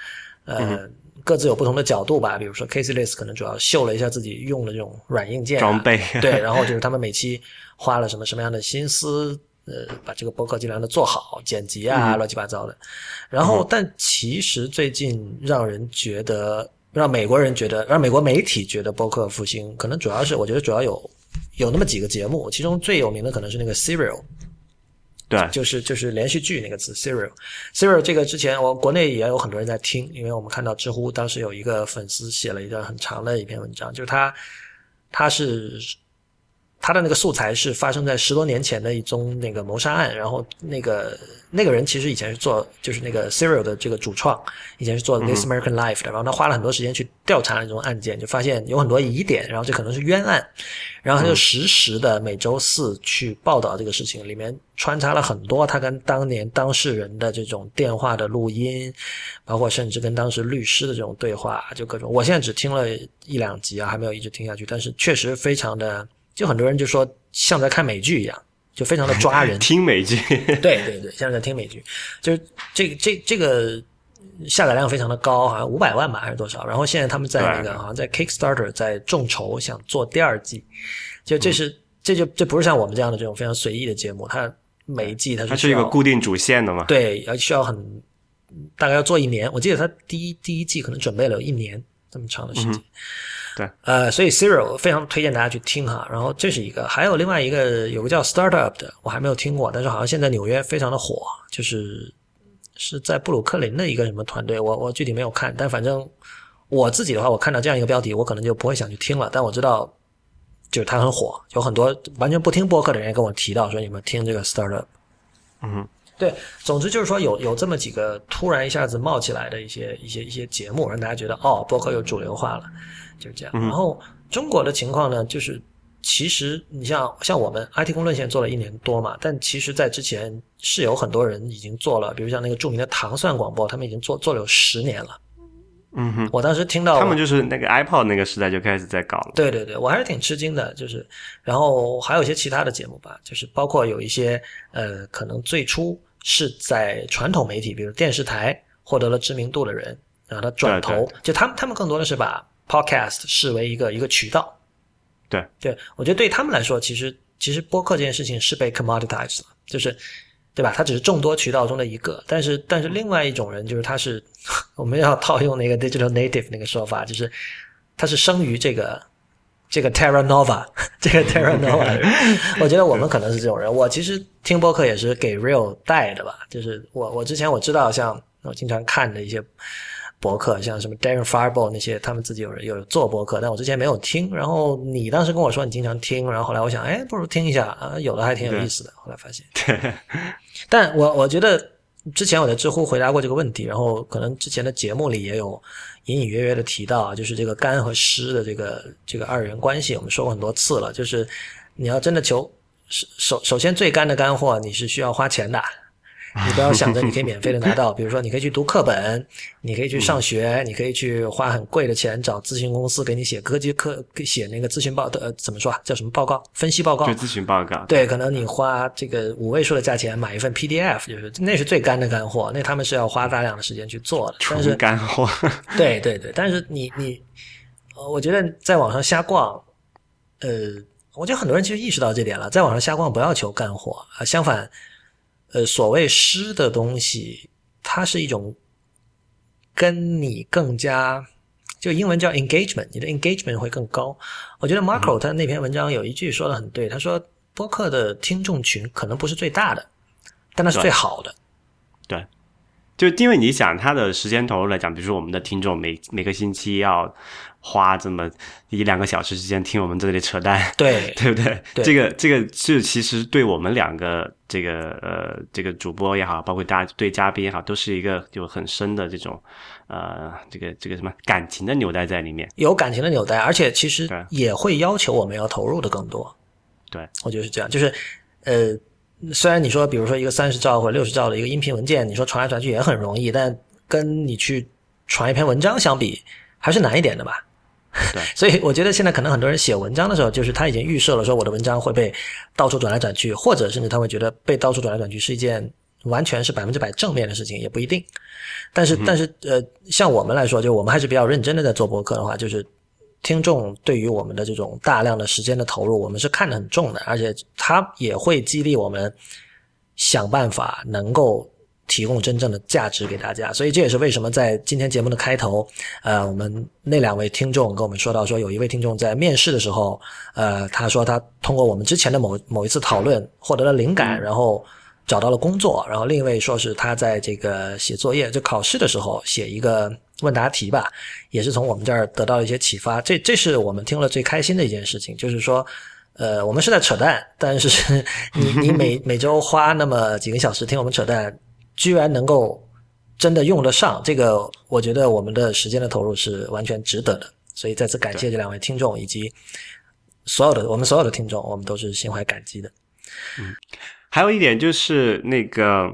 呃，各自有不同的角度吧。比如说 Casey Liss 可能主要秀了一下自己用的这种软硬件装备，对，然后就是他们每期花了什么什么样的心思，呃，把这个博客尽量的做好，剪辑啊，乱七八糟的。然后，但其实最近让人觉得。让美国人觉得，让美国媒体觉得播客复兴，可能主要是我觉得主要有有那么几个节目，其中最有名的可能是那个 Serial，对，就是就是连续剧那个词 Serial，Serial 这个之前我国内也有很多人在听，因为我们看到知乎当时有一个粉丝写了一段很长的一篇文章，就是他他是。他的那个素材是发生在十多年前的一宗那个谋杀案，然后那个那个人其实以前是做就是那个 Serial 的这个主创，以前是做 This American Life 的，然后他花了很多时间去调查这种案件，就发现有很多疑点，然后这可能是冤案，然后他就实时的每周四去报道这个事情，里面穿插了很多他跟当年当事人的这种电话的录音，包括甚至跟当时律师的这种对话，就各种。我现在只听了一两集啊，还没有一直听下去，但是确实非常的。就很多人就说像在看美剧一样，就非常的抓人。听美剧，对对对，像在听美剧，就是这个这这个下载量非常的高，好像五百万吧还是多少？然后现在他们在那个好像在 Kickstarter 在众筹想做第二季，就这是这就这不是像我们这样的这种非常随意的节目，它每一季它是它是一个固定主线的嘛？对，要需要很大概要做一年，我记得它第一第一季可能准备了有一年这么长的时间。对，呃，所以 Serial 非常推荐大家去听哈。然后这是一个，还有另外一个，有个叫 Startup 的，我还没有听过，但是好像现在纽约非常的火，就是是在布鲁克林的一个什么团队，我我具体没有看，但反正我自己的话，我看到这样一个标题，我可能就不会想去听了。但我知道，就是它很火，有很多完全不听播客的人也跟我提到说，你们听这个 Startup。嗯，对，总之就是说有有这么几个突然一下子冒起来的一些一些一些节目，让大家觉得哦，播客又主流化了。就这样，然后中国的情况呢，就是其实你像像我们 IT 公论线做了一年多嘛，但其实在之前是有很多人已经做了，比如像那个著名的糖蒜广播，他们已经做做了有十年了。嗯哼，我当时听到他们就是那个 iPod 那个时代就开始在搞了。对对对，我还是挺吃惊的，就是然后还有一些其他的节目吧，就是包括有一些呃，可能最初是在传统媒体，比如电视台获得了知名度的人，然后他转头，就他们他们更多的是把。Podcast 视为一个一个渠道，对对，我觉得对他们来说，其实其实播客这件事情是被 commoditized 了，就是对吧？它只是众多渠道中的一个，但是但是另外一种人就是他是 我们要套用那个 digital native 那个说法，就是他是生于这个这个 Terra Nova 这个 Terra Nova。我觉得我们可能是这种人。我其实听播客也是给 Real 带的吧，就是我我之前我知道像我经常看的一些。博客像什么 Darren Fireball 那些，他们自己有人有做博客，但我之前没有听。然后你当时跟我说你经常听，然后后来我想，哎，不如听一下啊，有的还挺有意思的。后来发现，但我我觉得之前我在知乎回答过这个问题，然后可能之前的节目里也有隐隐约约的提到，就是这个干和湿的这个这个二元关系，我们说过很多次了。就是你要真的求首首首先最干的干货，你是需要花钱的。你不要想着你可以免费的拿 到，比如说你可以去读课本，你可以去上学，你可以去花很贵的钱找咨询公司给你写科技课，写那个咨询报呃怎么说啊？叫什么报告？分析报告？就咨询报告。对，可能你花这个五位数的价钱买一份 PDF，就是那是最干的干货，那他们是要花大量的时间去做的。但是干货。对对对，但是你你，我觉得在网上瞎逛，呃，我觉得很多人其实意识到这点了，在网上瞎逛不要求干货啊，相反。呃，所谓诗的东西，它是一种跟你更加，就英文叫 engagement，你的 engagement 会更高。我觉得 Marco 他那篇文章有一句说的很对，他说播客的听众群可能不是最大的，但那是最好的。对，就因为你想他的时间投入来讲，比如说我们的听众每每个星期要花这么一两个小时时间听我们这里扯淡，对 对不对？对这个这个是其实对我们两个这个呃这个主播也好，包括大家对嘉宾也好，都是一个有很深的这种呃这个这个什么感情的纽带在里面。有感情的纽带，而且其实也会要求我们要投入的更多。对，我觉得是这样，就是呃，虽然你说，比如说一个三十兆或者六十兆的一个音频文件，你说传来传去也很容易，但跟你去传一篇文章相比，还是难一点的吧。对 所以我觉得现在可能很多人写文章的时候，就是他已经预设了说我的文章会被到处转来转去，或者甚至他会觉得被到处转来转去是一件完全是百分之百正面的事情，也不一定。但是，但是呃，像我们来说，就我们还是比较认真的在做博客的话，就是听众对于我们的这种大量的时间的投入，我们是看得很重的，而且它也会激励我们想办法能够提供真正的价值给大家。所以这也是为什么在今天节目的开头，呃，我们那两位听众跟我们说到说，有一位听众在面试的时候，呃，他说他通过我们之前的某某一次讨论获得了灵感，然后。找到了工作，然后另一位说是他在这个写作业，就考试的时候写一个问答题吧，也是从我们这儿得到一些启发。这这是我们听了最开心的一件事情，就是说，呃，我们是在扯淡，但是 你你每每周花那么几个小时听我们扯淡，居然能够真的用得上，这个我觉得我们的时间的投入是完全值得的。所以再次感谢这两位听众以及所有的我们所有的听众，我们都是心怀感激的。嗯还有一点就是那个，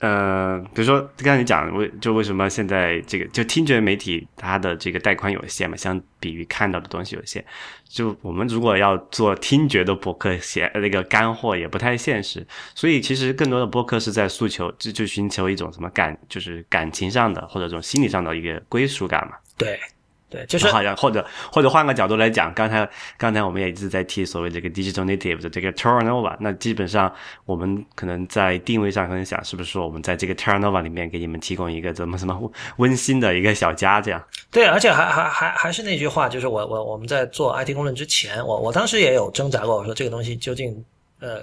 呃，比如说刚才你讲为就为什么现在这个就听觉媒体它的这个带宽有限嘛，相比于看到的东西有限，就我们如果要做听觉的博客写那个干货也不太现实，所以其实更多的博客是在诉求就就寻求一种什么感，就是感情上的或者这种心理上的一个归属感嘛。对。对，就是好像或者或者换个角度来讲，刚才刚才我们也一直在提所谓这个 digital native 的这个 turnover，那基本上我们可能在定位上可能想，是不是说我们在这个 turnover 里面给你们提供一个怎么什么温馨的一个小家这样？对，而且还还还还是那句话，就是我我我们在做 IT 公论之前，我我当时也有挣扎过，我说这个东西究竟呃。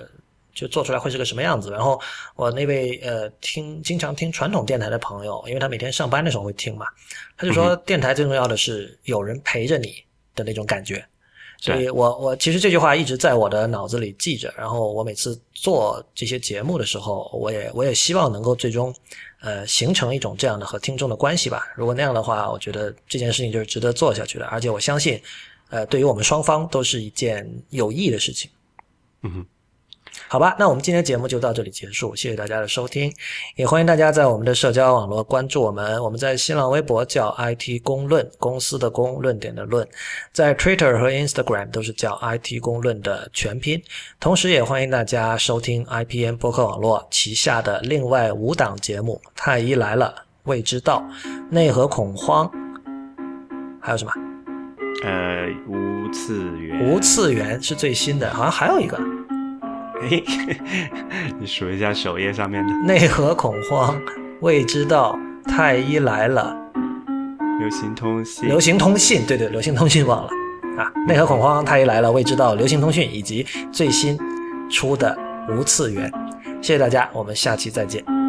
就做出来会是个什么样子？然后我那位呃听经常听传统电台的朋友，因为他每天上班的时候会听嘛，他就说电台最重要的是有人陪着你的那种感觉。所以我我其实这句话一直在我的脑子里记着。然后我每次做这些节目的时候，我也我也希望能够最终呃形成一种这样的和听众的关系吧。如果那样的话，我觉得这件事情就是值得做下去的。而且我相信，呃，对于我们双方都是一件有益的事情。嗯哼。好吧，那我们今天节目就到这里结束，谢谢大家的收听，也欢迎大家在我们的社交网络关注我们。我们在新浪微博叫 IT 公论，公司的公，论点的论，在 Twitter 和 Instagram 都是叫 IT 公论的全拼。同时，也欢迎大家收听 IPN 播客网络旗下的另外五档节目：太医来了、未知道、内核恐慌，还有什么？呃，无次元。无次元是最新的，好像还有一个。嘿，你数一下首页上面的内核恐慌、未知道、太医来了、流行通信、流行通信，对对，流行通信忘了啊！内核恐慌、太医来了、未知道、流行通讯以及最新出的无次元，谢谢大家，我们下期再见。